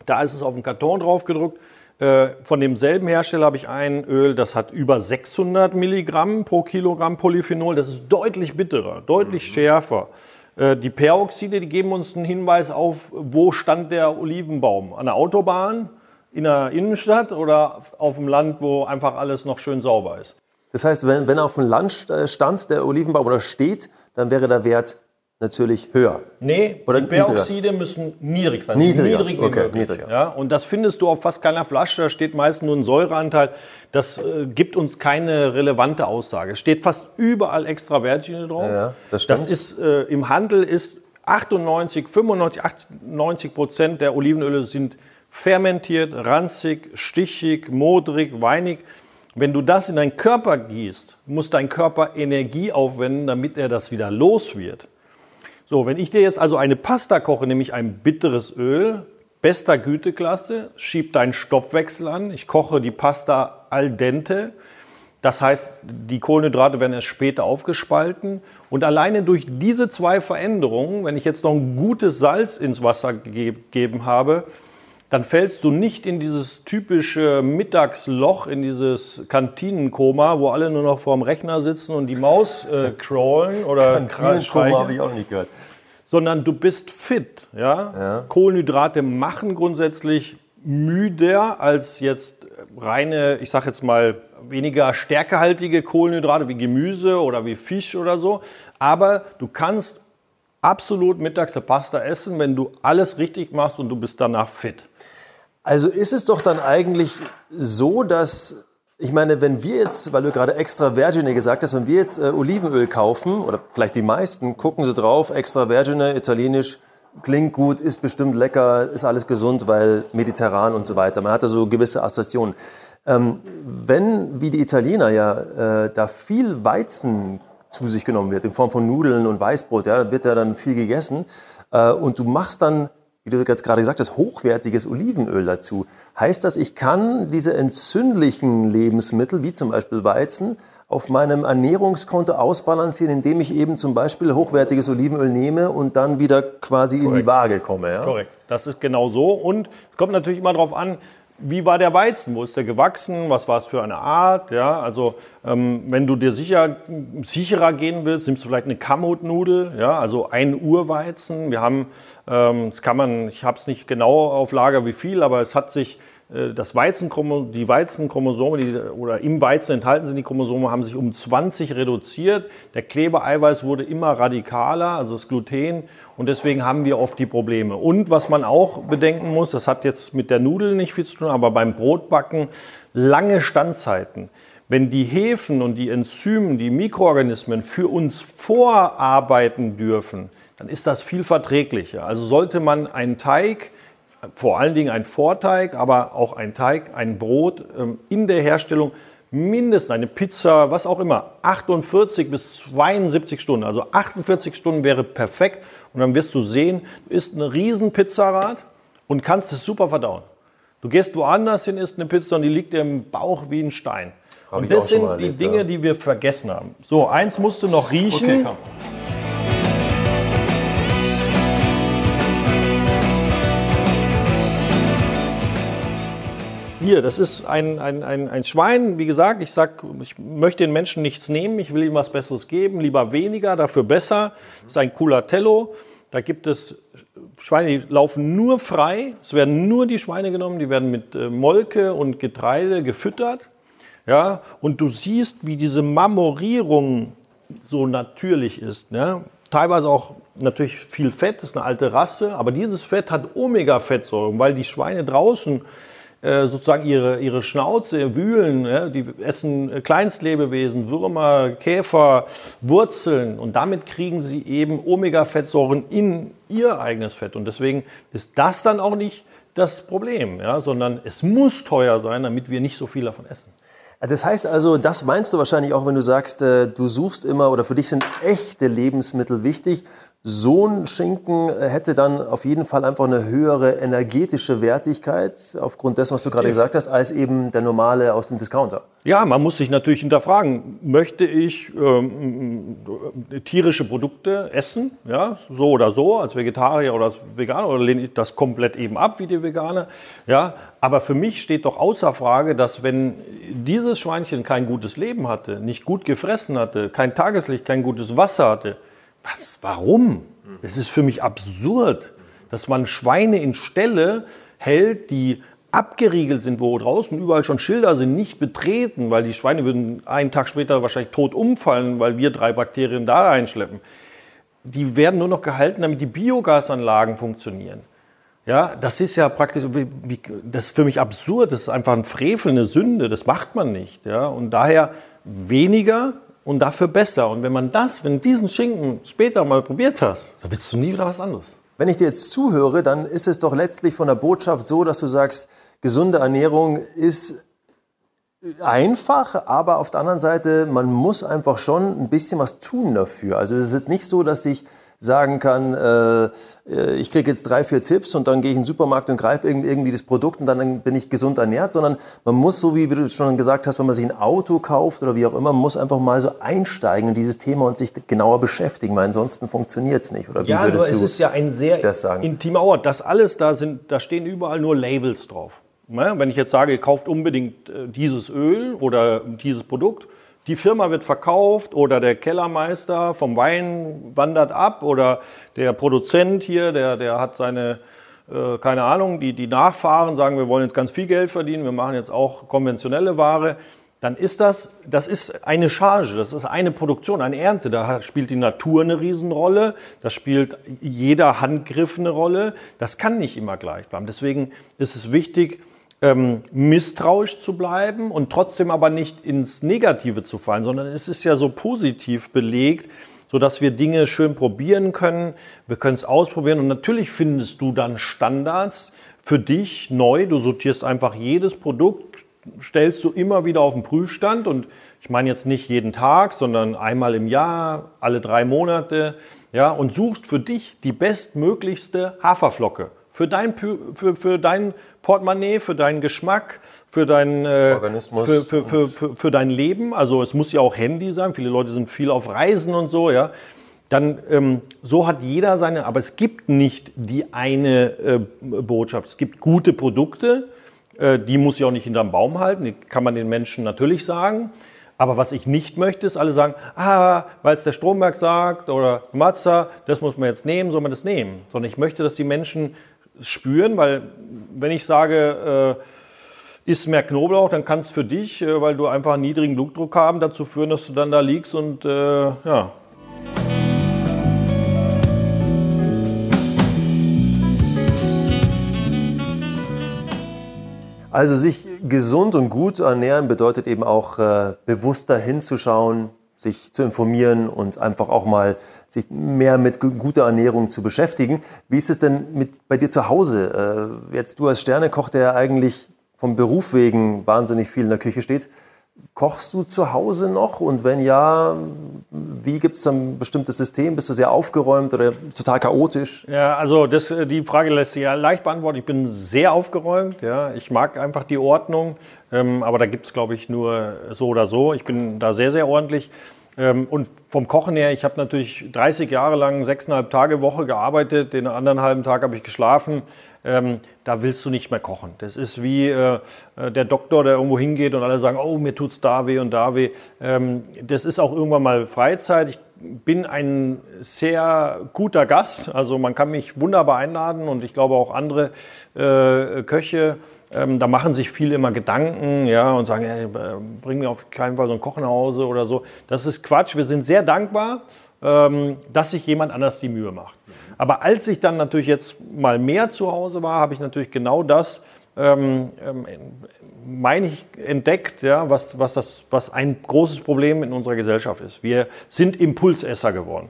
da ist es auf dem Karton drauf gedruckt. Äh, Von demselben Hersteller habe ich ein Öl, das hat über 600 Milligramm pro Kilogramm Polyphenol. Das ist deutlich bitterer, deutlich schärfer. Äh, Die Peroxide, die geben uns einen Hinweis auf, wo stand der Olivenbaum? An der Autobahn, in der Innenstadt oder auf dem Land, wo einfach alles noch schön sauber ist? Das heißt, wenn, wenn auf dem Land äh, stand der Olivenbaum oder steht, dann wäre der Wert natürlich höher. Nee, Oder die Peroxide müssen niedrig sein. Niedriger, Niedrig okay, niedriger. Ja, und das findest du auf fast keiner Flasche. Da steht meist nur ein Säureanteil. Das äh, gibt uns keine relevante Aussage. Es steht fast überall extra Vergine drauf. Ja, das das ist äh, im Handel ist 98, 95, 98 Prozent der Olivenöle sind fermentiert, ranzig, stichig, modrig, weinig. Wenn du das in deinen Körper gießt, muss dein Körper Energie aufwenden, damit er das wieder los wird. So, wenn ich dir jetzt also eine Pasta koche, nämlich ein bitteres Öl, bester Güteklasse, schieb deinen Stoffwechsel an. Ich koche die Pasta al dente. Das heißt, die Kohlenhydrate werden erst später aufgespalten. Und alleine durch diese zwei Veränderungen, wenn ich jetzt noch ein gutes Salz ins Wasser ge- gegeben habe, dann fällst du nicht in dieses typische Mittagsloch, in dieses Kantinenkoma, wo alle nur noch vorm Rechner sitzen und die Maus äh, crawlen oder Kantinenkoma habe ich auch nicht gehört. sondern du bist fit. Ja? Kohlenhydrate machen grundsätzlich müder als jetzt reine, ich sage jetzt mal, weniger stärkehaltige Kohlenhydrate wie Gemüse oder wie Fisch oder so. Aber du kannst absolut mittags eine Pasta essen, wenn du alles richtig machst und du bist danach fit. Also ist es doch dann eigentlich so, dass, ich meine, wenn wir jetzt, weil du gerade extra Vergine gesagt hast, wenn wir jetzt äh, Olivenöl kaufen, oder vielleicht die meisten, gucken sie drauf, extra Vergine, italienisch, klingt gut, ist bestimmt lecker, ist alles gesund, weil mediterran und so weiter. Man hat da so gewisse Assoziationen. Ähm, wenn, wie die Italiener ja, äh, da viel Weizen zu sich genommen wird, in Form von Nudeln und Weißbrot, ja, wird ja dann viel gegessen, äh, und du machst dann wie du jetzt gerade gesagt hast, hochwertiges Olivenöl dazu. Heißt das, ich kann diese entzündlichen Lebensmittel, wie zum Beispiel Weizen, auf meinem Ernährungskonto ausbalancieren, indem ich eben zum Beispiel hochwertiges Olivenöl nehme und dann wieder quasi in die Waage komme. Ja? Korrekt. Das ist genau so. Und es kommt natürlich immer darauf an, wie war der Weizen? Wo ist der gewachsen? Was war es für eine Art? Ja, also ähm, wenn du dir sicher, sicherer gehen willst, nimmst du vielleicht eine Kamutnudel, ja, also ein Urweizen. Wir haben, ähm, das kann man, ich habe es nicht genau auf Lager wie viel, aber es hat sich das Weizenchromo, die Weizenchromosome, die, oder im Weizen enthalten sind die Chromosome, haben sich um 20 reduziert. Der Klebeeiweiß wurde immer radikaler, also das Gluten, und deswegen haben wir oft die Probleme. Und was man auch bedenken muss, das hat jetzt mit der Nudel nicht viel zu tun, aber beim Brotbacken lange Standzeiten. Wenn die Hefen und die Enzymen, die Mikroorganismen für uns vorarbeiten dürfen, dann ist das viel verträglicher. Also sollte man einen Teig, vor allen Dingen einen Vorteig, aber auch einen Teig, ein Brot ähm, in der Herstellung mindestens eine Pizza, was auch immer, 48 bis 72 Stunden. Also 48 Stunden wäre perfekt und dann wirst du sehen, du isst eine riesen Pizzarad und kannst es super verdauen. Du gehst woanders hin, isst eine Pizza und die liegt dir im Bauch wie ein Stein. Hab und das sind erlebt, die Dinge, ja. die wir vergessen haben. So, eins musst du noch riechen. Okay, Hier, das ist ein, ein, ein, ein Schwein. Wie gesagt, ich sag, ich möchte den Menschen nichts nehmen, ich will ihm was Besseres geben, lieber weniger, dafür besser. Das ist ein Culatello. Da gibt es Schweine, die laufen nur frei. Es werden nur die Schweine genommen, die werden mit äh, Molke und Getreide gefüttert. Ja, und du siehst, wie diese Marmorierung so natürlich ist. Ne? Teilweise auch natürlich viel Fett, das ist eine alte Rasse, aber dieses Fett hat Omega-Fettsäuren, weil die Schweine draußen sozusagen ihre, ihre Schnauze wühlen. Ja? Die essen äh, Kleinstlebewesen, Würmer, Käfer, Wurzeln und damit kriegen sie eben Omega-Fettsäuren in ihr eigenes Fett. Und deswegen ist das dann auch nicht das Problem, ja? sondern es muss teuer sein, damit wir nicht so viel davon essen. Das heißt also, das meinst du wahrscheinlich auch, wenn du sagst, äh, du suchst immer oder für dich sind echte Lebensmittel wichtig so ein Schinken hätte dann auf jeden Fall einfach eine höhere energetische Wertigkeit, aufgrund dessen, was du gerade gesagt hast, als eben der normale aus dem Discounter. Ja, man muss sich natürlich hinterfragen, möchte ich ähm, tierische Produkte essen, ja, so oder so, als Vegetarier oder als Veganer, oder lehne ich das komplett eben ab wie die Veganer? Ja, aber für mich steht doch außer Frage, dass wenn dieses Schweinchen kein gutes Leben hatte, nicht gut gefressen hatte, kein Tageslicht, kein gutes Wasser hatte, was, warum? Es ist für mich absurd, dass man Schweine in Ställe hält, die abgeriegelt sind, wo draußen überall schon Schilder sind, nicht betreten, weil die Schweine würden einen Tag später wahrscheinlich tot umfallen, weil wir drei Bakterien da reinschleppen. Die werden nur noch gehalten, damit die Biogasanlagen funktionieren. Ja, das ist ja praktisch, das ist für mich absurd, das ist einfach ein Frevel, eine Sünde, das macht man nicht. Ja, und daher weniger und dafür besser. Und wenn man das, wenn diesen Schinken später mal probiert hast, dann willst du nie wieder was anderes. Wenn ich dir jetzt zuhöre, dann ist es doch letztlich von der Botschaft so, dass du sagst, gesunde Ernährung ist einfach, aber auf der anderen Seite, man muss einfach schon ein bisschen was tun dafür. Also es ist jetzt nicht so, dass ich sagen kann, äh, äh, ich kriege jetzt drei, vier Tipps und dann gehe ich in den Supermarkt und greife irgendwie das Produkt und dann bin ich gesund ernährt, sondern man muss, so wie du schon gesagt hast, wenn man sich ein Auto kauft oder wie auch immer, man muss einfach mal so einsteigen in dieses Thema und sich genauer beschäftigen, weil ansonsten funktioniert es nicht. Oder wie ja, würdest nur, es ist ja ein sehr intimer Ort. Das alles, da, sind, da stehen überall nur Labels drauf. Wenn ich jetzt sage, ihr kauft unbedingt äh, dieses Öl oder dieses Produkt, die Firma wird verkauft oder der Kellermeister vom Wein wandert ab oder der Produzent hier, der, der hat seine, äh, keine Ahnung, die, die Nachfahren sagen, wir wollen jetzt ganz viel Geld verdienen, wir machen jetzt auch konventionelle Ware, dann ist das, das ist eine Charge, das ist eine Produktion, eine Ernte. Da spielt die Natur eine Riesenrolle, da spielt jeder Handgriff eine Rolle. Das kann nicht immer gleich bleiben. Deswegen ist es wichtig, ähm, misstrauisch zu bleiben und trotzdem aber nicht ins Negative zu fallen, sondern es ist ja so positiv belegt, sodass wir Dinge schön probieren können. Wir können es ausprobieren und natürlich findest du dann Standards für dich neu. Du sortierst einfach jedes Produkt, stellst du immer wieder auf den Prüfstand und ich meine jetzt nicht jeden Tag, sondern einmal im Jahr, alle drei Monate, ja, und suchst für dich die bestmöglichste Haferflocke für dein, für, für dein Portemonnaie, für deinen Geschmack, für dein, äh, Organismus für, für, für, für, für dein Leben. Also es muss ja auch Handy sein. Viele Leute sind viel auf Reisen und so, ja. Dann ähm, so hat jeder seine, aber es gibt nicht die eine äh, Botschaft. Es gibt gute Produkte, äh, die muss ich auch nicht hinterm Baum halten. Die kann man den Menschen natürlich sagen. Aber was ich nicht möchte, ist alle sagen, ah, weil es der Stromberg sagt oder Mazda, das muss man jetzt nehmen, soll man das nehmen. Sondern ich möchte, dass die Menschen spüren, weil wenn ich sage, äh, isst mehr Knoblauch, dann kann es für dich, äh, weil du einfach einen niedrigen Blutdruck haben, dazu führen, dass du dann da liegst und äh, ja. Also sich gesund und gut zu ernähren bedeutet eben auch äh, bewusster hinzuschauen, sich zu informieren und einfach auch mal sich mehr mit guter Ernährung zu beschäftigen. Wie ist es denn mit bei dir zu Hause? Äh, jetzt du als Sternekoch, der eigentlich vom Beruf wegen wahnsinnig viel in der Küche steht, Kochst du zu Hause noch? Und wenn ja, wie gibt es ein bestimmtes System? Bist du sehr aufgeräumt oder total chaotisch? Ja, also das, äh, die Frage lässt sich ja leicht beantworten. Ich bin sehr aufgeräumt. Ja. Ich mag einfach die Ordnung. Ähm, aber da gibt es, glaube ich, nur so oder so. Ich bin da sehr, sehr ordentlich. Ähm, und vom Kochen her, ich habe natürlich 30 Jahre lang sechseinhalb Tage Woche gearbeitet, den anderen halben Tag habe ich geschlafen. Ähm, da willst du nicht mehr kochen. Das ist wie äh, äh, der Doktor, der irgendwo hingeht und alle sagen, oh, mir tut's da weh und da weh. Ähm, das ist auch irgendwann mal Freizeit. Ich bin ein sehr guter Gast. Also man kann mich wunderbar einladen und ich glaube auch andere äh, Köche ähm, da machen sich viele immer Gedanken, ja, und sagen, hey, bring mir auf keinen Fall so ein Koch nach Hause oder so. Das ist Quatsch. Wir sind sehr dankbar, ähm, dass sich jemand anders die Mühe macht. Aber als ich dann natürlich jetzt mal mehr zu Hause war, habe ich natürlich genau das, ähm, ähm, meine ich, entdeckt, ja, was, was, das, was ein großes Problem in unserer Gesellschaft ist. Wir sind Impulsesser geworden.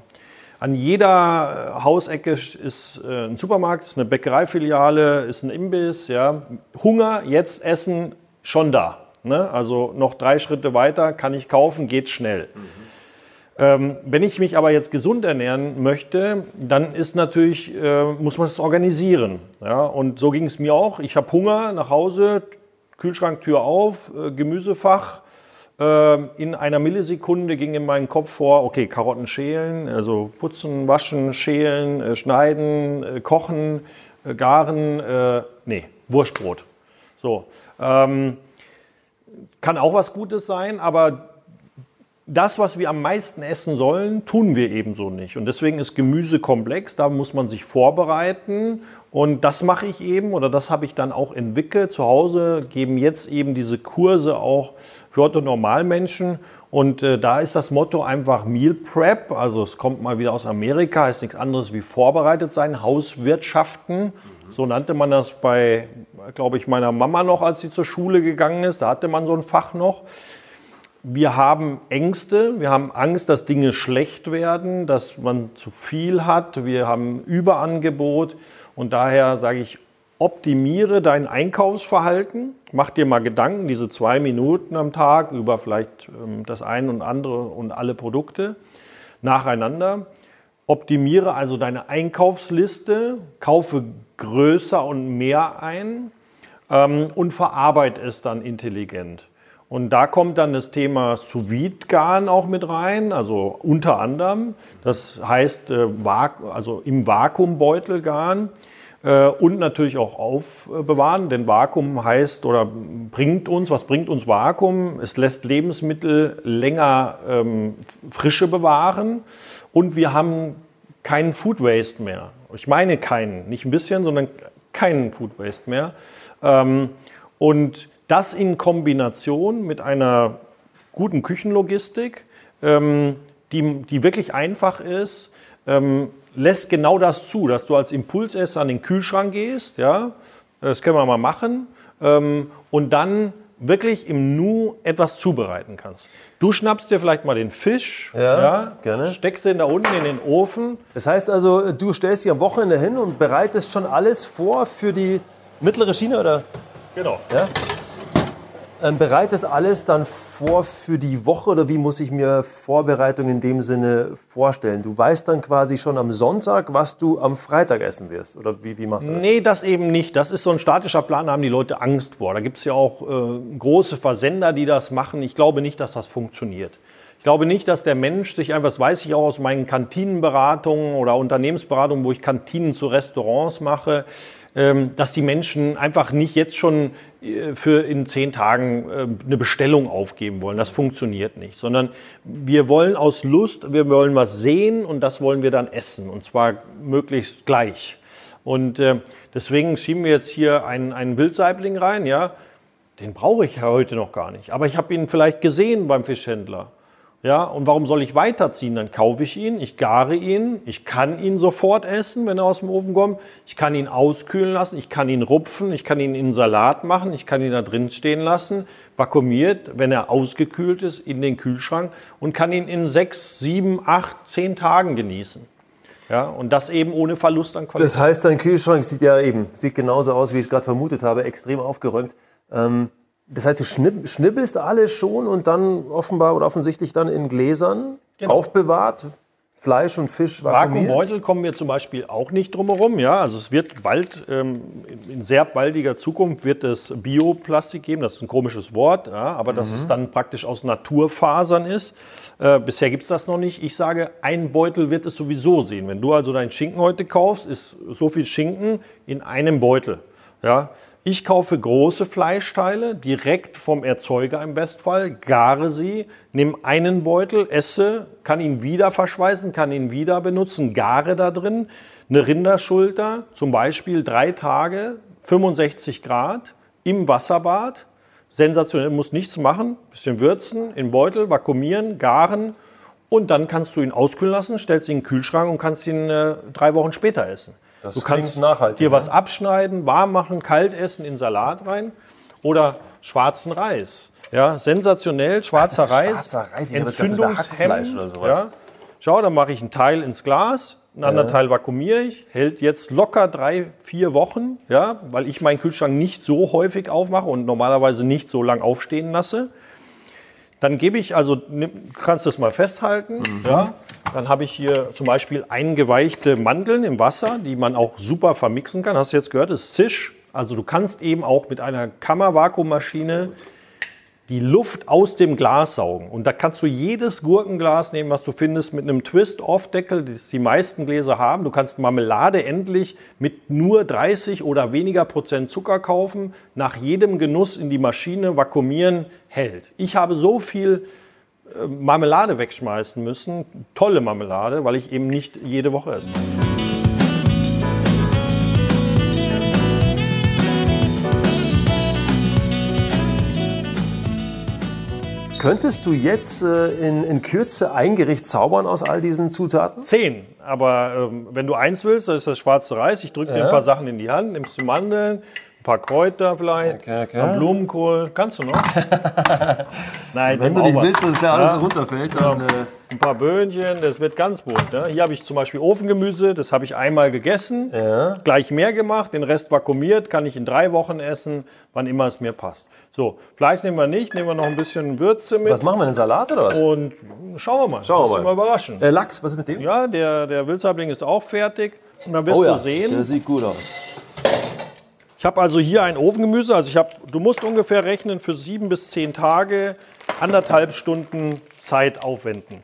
An jeder äh, Hausecke ist äh, ein Supermarkt, ist eine Bäckereifiliale, ist ein Imbiss. Ja. Hunger, jetzt Essen, schon da. Ne? Also noch drei Schritte weiter, kann ich kaufen, geht schnell. Mhm. Ähm, wenn ich mich aber jetzt gesund ernähren möchte, dann ist natürlich, äh, muss man es organisieren. Ja? Und so ging es mir auch. Ich habe Hunger nach Hause, Kühlschranktür auf, äh, Gemüsefach, in einer Millisekunde ging in meinen Kopf vor, okay, Karotten schälen, also putzen, waschen, schälen, äh, schneiden, äh, kochen, äh, garen, nee, Wurstbrot. So. Ähm, kann auch was Gutes sein, aber das, was wir am meisten essen sollen, tun wir ebenso nicht. Und deswegen ist Gemüse komplex, da muss man sich vorbereiten. Und das mache ich eben oder das habe ich dann auch entwickelt. Zu Hause geben jetzt eben diese Kurse auch für Otto Normalmenschen. Und äh, da ist das Motto einfach Meal Prep. Also es kommt mal wieder aus Amerika, ist nichts anderes wie vorbereitet sein, Hauswirtschaften. So nannte man das bei, glaube ich, meiner Mama noch, als sie zur Schule gegangen ist. Da hatte man so ein Fach noch. Wir haben Ängste, wir haben Angst, dass Dinge schlecht werden, dass man zu viel hat, wir haben Überangebot. Und daher sage ich, optimiere dein Einkaufsverhalten, mach dir mal Gedanken, diese zwei Minuten am Tag über vielleicht ähm, das eine und andere und alle Produkte nacheinander. Optimiere also deine Einkaufsliste, kaufe größer und mehr ein ähm, und verarbeite es dann intelligent. Und da kommt dann das Thema sous garen auch mit rein, also unter anderem. Das heißt, äh, also im Vakuumbeutel garen. Äh, und natürlich auch aufbewahren, denn Vakuum heißt oder bringt uns, was bringt uns Vakuum? Es lässt Lebensmittel länger ähm, frische bewahren und wir haben keinen Food Waste mehr. Ich meine keinen, nicht ein bisschen, sondern keinen Food Waste mehr. Ähm, und das in Kombination mit einer guten Küchenlogistik, ähm, die, die wirklich einfach ist, ähm, lässt genau das zu, dass du als Impulsesser an den Kühlschrank gehst, ja, das können wir mal machen, ähm, und dann wirklich im Nu etwas zubereiten kannst. Du schnappst dir vielleicht mal den Fisch, ja, ja, gerne. steckst den da unten in den Ofen. Das heißt also, du stellst dich am Wochenende hin und bereitest schon alles vor für die mittlere Schiene, oder? Genau. Ja? Ähm, bereitest alles dann vor für die Woche oder wie muss ich mir Vorbereitung in dem Sinne vorstellen? Du weißt dann quasi schon am Sonntag, was du am Freitag essen wirst oder wie, wie machst du das? Nee, das eben nicht. Das ist so ein statischer Plan, da haben die Leute Angst vor. Da gibt es ja auch äh, große Versender, die das machen. Ich glaube nicht, dass das funktioniert. Ich glaube nicht, dass der Mensch sich einfach, das weiß ich auch aus meinen Kantinenberatungen oder Unternehmensberatungen, wo ich Kantinen zu Restaurants mache, dass die Menschen einfach nicht jetzt schon äh, für in zehn Tagen äh, eine Bestellung aufgeben wollen. Das funktioniert nicht, sondern wir wollen aus Lust, wir wollen was sehen und das wollen wir dann essen und zwar möglichst gleich. Und äh, deswegen schieben wir jetzt hier einen, einen Wildsaibling rein, ja. Den brauche ich heute noch gar nicht. Aber ich habe ihn vielleicht gesehen beim Fischhändler. Ja, und warum soll ich weiterziehen? Dann kaufe ich ihn, ich gare ihn, ich kann ihn sofort essen, wenn er aus dem Ofen kommt. Ich kann ihn auskühlen lassen, ich kann ihn rupfen, ich kann ihn in Salat machen, ich kann ihn da drin stehen lassen, vakuumiert, wenn er ausgekühlt ist, in den Kühlschrank und kann ihn in sechs, sieben, acht, zehn Tagen genießen. Ja, und das eben ohne Verlust an Qualität. Das heißt, dein Kühlschrank sieht ja eben, sieht genauso aus, wie ich es gerade vermutet habe, extrem aufgeräumt. Ähm das heißt, du schnipp, schnippelst alles schon und dann offenbar oder offensichtlich dann in Gläsern genau. aufbewahrt. Fleisch und Fisch vakuumiert. Vakuumbeutel kommen wir zum Beispiel auch nicht drumherum. Ja, also es wird bald, ähm, in sehr baldiger Zukunft wird es Bioplastik geben. Das ist ein komisches Wort, ja, aber mhm. dass es dann praktisch aus Naturfasern ist. Äh, bisher gibt es das noch nicht. Ich sage, ein Beutel wird es sowieso sehen. Wenn du also deinen Schinken heute kaufst, ist so viel Schinken in einem Beutel. Ja, ich kaufe große Fleischteile direkt vom Erzeuger im Bestfall, gare sie, nehme einen Beutel, esse, kann ihn wieder verschweißen, kann ihn wieder benutzen, gare da drin. Eine Rinderschulter, zum Beispiel drei Tage, 65 Grad im Wasserbad. Sensationell, muss nichts machen, bisschen würzen, in Beutel, vakuumieren, garen und dann kannst du ihn auskühlen lassen, stellst ihn in den Kühlschrank und kannst ihn äh, drei Wochen später essen. Das du kannst nachhaltig, dir was abschneiden, warm machen, kalt essen, in Salat rein oder schwarzen Reis. Ja, sensationell, schwarzer Reis, schwarzer Reis. Entzündungshemd. Oder sowas. Ja. Schau, dann mache ich einen Teil ins Glas, einen anderen Teil vakuumiere ich, hält jetzt locker drei, vier Wochen, ja, weil ich meinen Kühlschrank nicht so häufig aufmache und normalerweise nicht so lang aufstehen lasse. Dann gebe ich, also kannst du das mal festhalten, mhm. ja, dann habe ich hier zum Beispiel eingeweichte Mandeln im Wasser, die man auch super vermixen kann. Hast du jetzt gehört, das ist Zisch. Also du kannst eben auch mit einer Kammervakuummaschine die Luft aus dem Glas saugen. Und da kannst du jedes Gurkenglas nehmen, was du findest, mit einem Twist-Off-Deckel, das die meisten Gläser haben. Du kannst Marmelade endlich mit nur 30 oder weniger Prozent Zucker kaufen, nach jedem Genuss in die Maschine vakuumieren, hält. Ich habe so viel äh, Marmelade wegschmeißen müssen, tolle Marmelade, weil ich eben nicht jede Woche esse. Könntest du jetzt äh, in, in, Kürze ein Gericht zaubern aus all diesen Zutaten? Zehn. Aber ähm, wenn du eins willst, das ist das schwarze Reis. Ich drücke dir ein paar Sachen in die Hand, nimmst die Mandeln, ein paar Kräuter vielleicht, okay, okay. ein Blumenkohl. Kannst du noch? Nein, Wenn du nicht willst, dass da alles ja. runterfällt, dann... Ja. Äh ein paar Böhnchen, das wird ganz bunt. Ne? Hier habe ich zum Beispiel Ofengemüse, das habe ich einmal gegessen, ja. gleich mehr gemacht, den Rest vakuumiert, kann ich in drei Wochen essen, wann immer es mir passt. So, Fleisch nehmen wir nicht, nehmen wir noch ein bisschen Würze mit. Was machen wir, einen Salat oder was? Und schauen wir mal, schauen wir mal. mal überraschen. Der Lachs, was ist mit dem? Ja, der, der Wildsaibling ist auch fertig. Und dann wirst oh ja, du sehen. Der sieht gut aus. Ich habe also hier ein Ofengemüse. Also ich habe, du musst ungefähr rechnen für sieben bis zehn Tage anderthalb Stunden Zeit aufwenden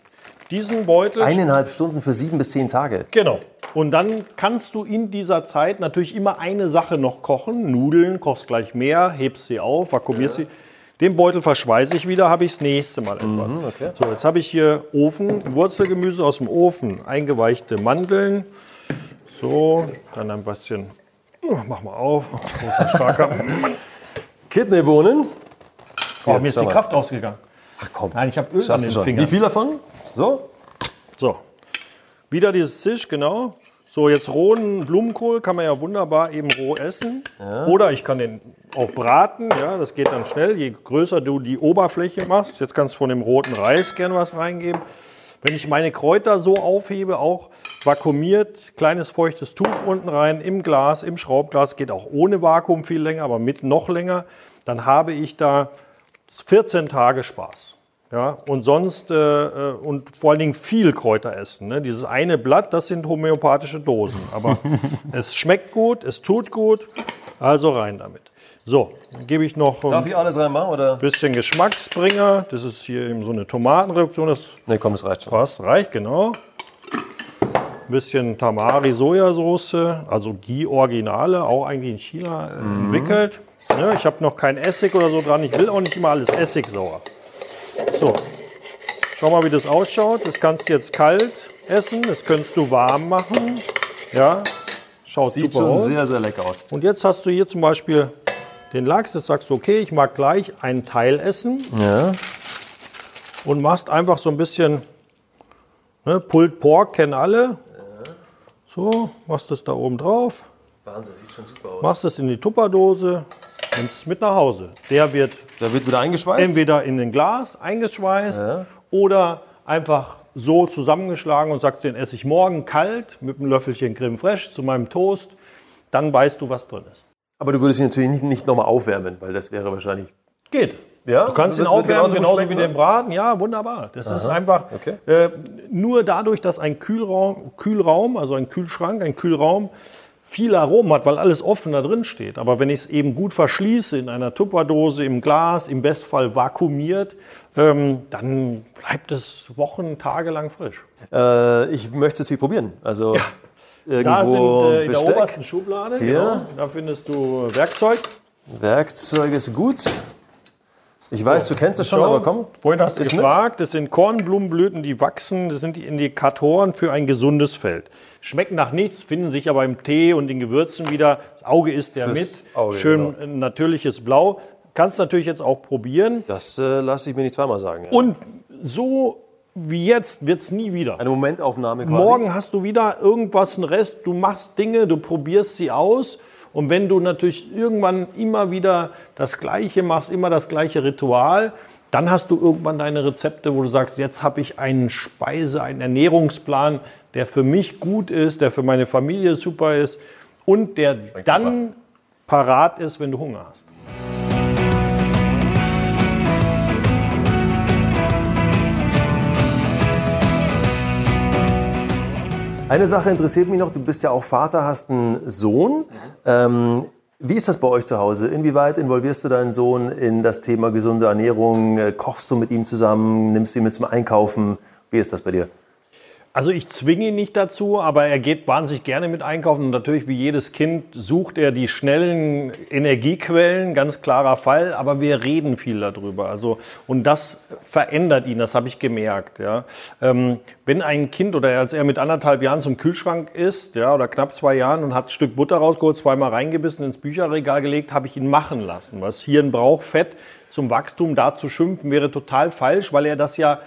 diesen Beutel. Eineinhalb Stunden für sieben bis zehn Tage. Genau. Und dann kannst du in dieser Zeit natürlich immer eine Sache noch kochen. Nudeln, kochst gleich mehr, hebst sie auf, vakuumierst ja. sie. Den Beutel verschweiße ich wieder, habe ich das nächste Mal etwas. Mhm, okay. So, jetzt habe ich hier Ofen, Wurzelgemüse aus dem Ofen, eingeweichte Mandeln. So, dann ein bisschen, mach mal auf, großer, starker Kidneybohnen. Oh, mir ist die Kraft ausgegangen. Ach komm. Nein, ich habe Öl an den Fingern. Wie viel davon? So? So. Wieder dieses Zisch, genau. So, jetzt rohen Blumenkohl kann man ja wunderbar eben roh essen. Ja. Oder ich kann den auch braten, ja, das geht dann schnell. Je größer du die Oberfläche machst, jetzt kannst du von dem roten Reis gerne was reingeben. Wenn ich meine Kräuter so aufhebe, auch vakuumiert, kleines feuchtes Tuch unten rein, im Glas, im Schraubglas, geht auch ohne Vakuum viel länger, aber mit noch länger, dann habe ich da 14 Tage Spaß. Ja, und sonst, äh, äh, und vor allen Dingen viel Kräuter essen. Ne? Dieses eine Blatt, das sind homöopathische Dosen. Aber es schmeckt gut, es tut gut, also rein damit. So, dann gebe ich noch Darf ich alles reinmachen, oder? ein bisschen Geschmacksbringer. Das ist hier eben so eine Tomatenreduktion. Das nee, komm, es reicht schon. Passt, reicht, genau. Ein bisschen Tamari-Sojasauce, also die Originale, auch eigentlich in China äh, mhm. entwickelt. Ja, ich habe noch kein Essig oder so dran. Ich will auch nicht immer alles Essigsauer. So, schau mal, wie das ausschaut. Das kannst du jetzt kalt essen, das kannst du warm machen. Ja, schaut Sieht super schon aus. sehr, sehr lecker aus. Und jetzt hast du hier zum Beispiel den Lachs. Jetzt sagst du, okay, ich mag gleich einen Teil essen. Ja. und machst einfach so ein bisschen ne, Pulled Pork, kennen alle. So, machst das da oben drauf. Wahnsinn, sieht schon super aus. Machst es in die Tupperdose, nimmst es mit nach Hause. Der wird Da wird wieder eingeschweißt. entweder in ein Glas eingeschweißt oder einfach so zusammengeschlagen und sagst, den esse ich morgen kalt mit einem Löffelchen Creme Fraiche zu meinem Toast. Dann weißt du, was drin ist. Aber du würdest ihn natürlich nicht, nicht nochmal aufwärmen, weil das wäre wahrscheinlich. Geht. Ja? Du kannst ihn aufwärmen, genauso wie ne? den Braten. Ja, wunderbar. Das ist einfach okay. äh, nur dadurch, dass ein Kühlraum, Kühlraum, also ein Kühlschrank, ein Kühlraum, viel Aromen hat, weil alles offen da drin steht. Aber wenn ich es eben gut verschließe, in einer Tupperdose, im Glas, im Bestfall vakuumiert, ähm, dann bleibt es Wochen, Tage lang frisch. Äh, ich möchte es natürlich probieren. Also Da sind irgendwo äh, in der Besteck. obersten Schublade, Hier. genau, da findest du Werkzeug. Werkzeug ist gut. Ich weiß, du kennst es schon, aber komm. Vorhin hast du ist mit. gefragt, das sind Kornblumenblüten, die wachsen, das sind die Indikatoren für ein gesundes Feld. Schmecken nach nichts, finden sich aber im Tee und in Gewürzen wieder. Das Auge ist der Fürs mit, Auge, schön genau. äh, natürliches Blau. Kannst natürlich jetzt auch probieren. Das äh, lasse ich mir nicht zweimal sagen. Ja. Und so wie jetzt wird es nie wieder. Eine Momentaufnahme quasi. Morgen hast du wieder irgendwas, einen Rest, du machst Dinge, du probierst sie aus. Und wenn du natürlich irgendwann immer wieder das Gleiche machst, immer das gleiche Ritual, dann hast du irgendwann deine Rezepte, wo du sagst, jetzt habe ich einen Speise-, einen Ernährungsplan, der für mich gut ist, der für meine Familie super ist und der dann parat ist, wenn du Hunger hast. Eine Sache interessiert mich noch. Du bist ja auch Vater, hast einen Sohn. Ähm, wie ist das bei euch zu Hause? Inwieweit involvierst du deinen Sohn in das Thema gesunde Ernährung? Äh, Kochst du mit ihm zusammen? Nimmst du ihn mit zum Einkaufen? Wie ist das bei dir? Also ich zwinge ihn nicht dazu, aber er geht wahnsinnig gerne mit einkaufen und natürlich wie jedes Kind sucht er die schnellen Energiequellen, ganz klarer Fall, aber wir reden viel darüber. Also und das verändert ihn, das habe ich gemerkt. Ja. Ähm, wenn ein Kind oder als er mit anderthalb Jahren zum Kühlschrank ist, ja, oder knapp zwei Jahren und hat ein Stück Butter rausgeholt, zweimal reingebissen, ins Bücherregal gelegt, habe ich ihn machen lassen. Was Hirn braucht, Fett zum Wachstum, da zu schimpfen, wäre total falsch, weil er das ja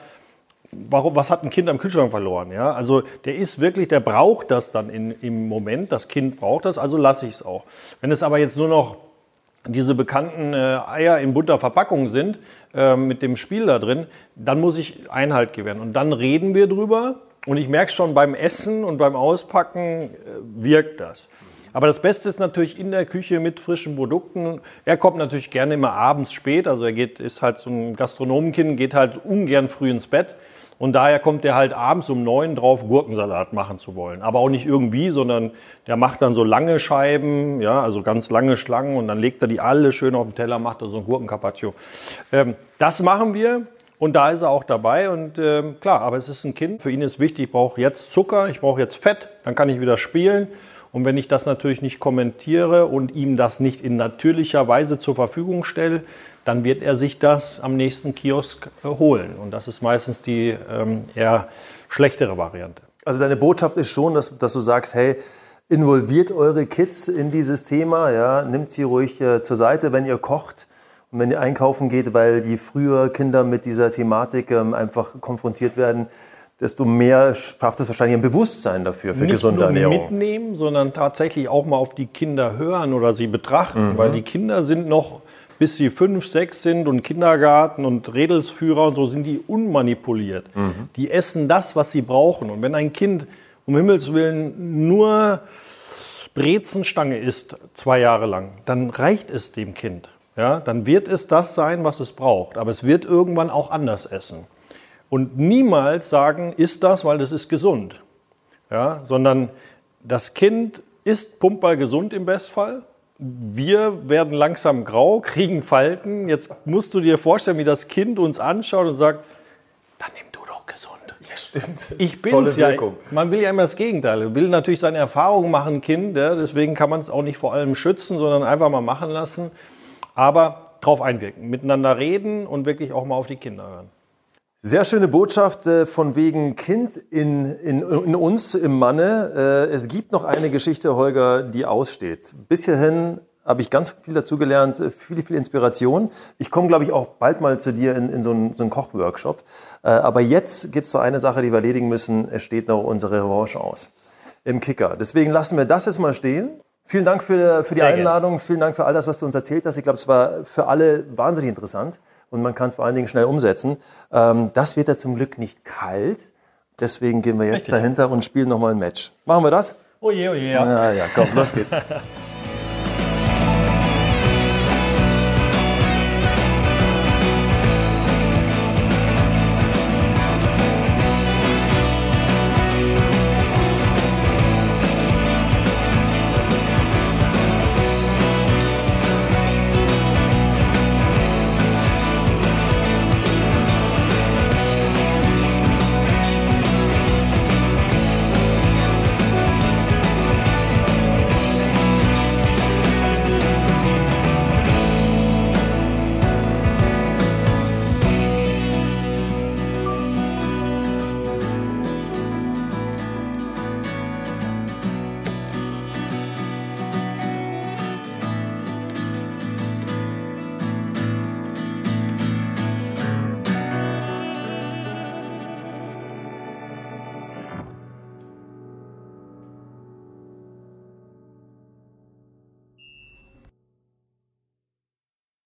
warum, was hat ein Kind am Kühlschrank verloren? Ja, also der ist wirklich, der braucht das dann in, im Moment. Das Kind braucht das, also lasse ich es auch. Wenn es aber jetzt nur noch diese bekannten äh, Eier in bunter Verpackung sind, äh, mit dem Spiel da drin, dann muss ich Einhalt gewähren. Und dann reden wir drüber. Und ich merke schon beim Essen und beim Auspacken äh, wirkt das. Aber das Beste ist natürlich in der Küche mit frischen Produkten. Er kommt natürlich gerne immer abends spät. Also er geht, ist halt so ein Gastronomenkind, geht halt ungern früh ins Bett. Und daher kommt er halt abends um neun drauf, Gurkensalat machen zu wollen. Aber auch nicht irgendwie, sondern der macht dann so lange Scheiben, ja, also ganz lange Schlangen und dann legt er die alle schön auf den Teller, macht er so ein Gurkencarpaccio. Ähm, das machen wir und da ist er auch dabei. Und ähm, klar, aber es ist ein Kind. Für ihn ist wichtig, ich brauche jetzt Zucker, ich brauche jetzt Fett, dann kann ich wieder spielen. Und wenn ich das natürlich nicht kommentiere und ihm das nicht in natürlicher Weise zur Verfügung stelle, dann wird er sich das am nächsten Kiosk äh, holen. Und das ist meistens die ähm, eher schlechtere Variante. Also deine Botschaft ist schon, dass, dass du sagst, hey, involviert eure Kids in dieses Thema, ja, nimmt sie ruhig äh, zur Seite, wenn ihr kocht und wenn ihr einkaufen geht, weil je früher Kinder mit dieser Thematik ähm, einfach konfrontiert werden, desto mehr schafft es wahrscheinlich ein Bewusstsein dafür, für Nicht gesunde nur Ernährung. mitnehmen, sondern tatsächlich auch mal auf die Kinder hören oder sie betrachten, weil die Kinder sind noch, bis sie fünf, sechs sind und Kindergarten und Redelsführer und so sind die unmanipuliert. Die essen das, was sie brauchen. Und wenn ein Kind um Himmels Willen nur Brezenstange isst, zwei Jahre lang, dann reicht es dem Kind. Ja, dann wird es das sein, was es braucht. Aber es wird irgendwann auch anders essen. Und niemals sagen, ist das, weil das ist gesund. Ja, sondern das Kind ist pumpball gesund im Bestfall. Wir werden langsam grau, kriegen Falten. Jetzt musst du dir vorstellen, wie das Kind uns anschaut und sagt, dann nimm du doch gesund. Ja, stimmt. Ich Tolle bin's ja. Wirkung. Man will ja immer das Gegenteil. Man will natürlich seine Erfahrungen machen, Kind. Ja, deswegen kann man es auch nicht vor allem schützen, sondern einfach mal machen lassen. Aber drauf einwirken, miteinander reden und wirklich auch mal auf die Kinder hören. Sehr schöne Botschaft äh, von wegen Kind in, in, in uns, im Manne. Äh, es gibt noch eine Geschichte, Holger, die aussteht. Bis hierhin habe ich ganz viel dazu gelernt, viel, viel Inspiration. Ich komme, glaube ich, auch bald mal zu dir in, in so einen, so einen Kochworkshop. Äh, aber jetzt gibt es so eine Sache, die wir erledigen müssen. Es steht noch unsere Revanche aus im Kicker. Deswegen lassen wir das jetzt mal stehen. Vielen Dank für, für die Sehr Einladung. Gerne. Vielen Dank für all das, was du uns erzählt hast. Ich glaube, es war für alle wahnsinnig interessant und man kann es vor allen Dingen schnell umsetzen. Ähm, das wird ja zum Glück nicht kalt. Deswegen gehen wir jetzt Richtig. dahinter und spielen nochmal ein Match. Machen wir das? Oh je, oh je, ja. Ja, ja, komm, los geht's.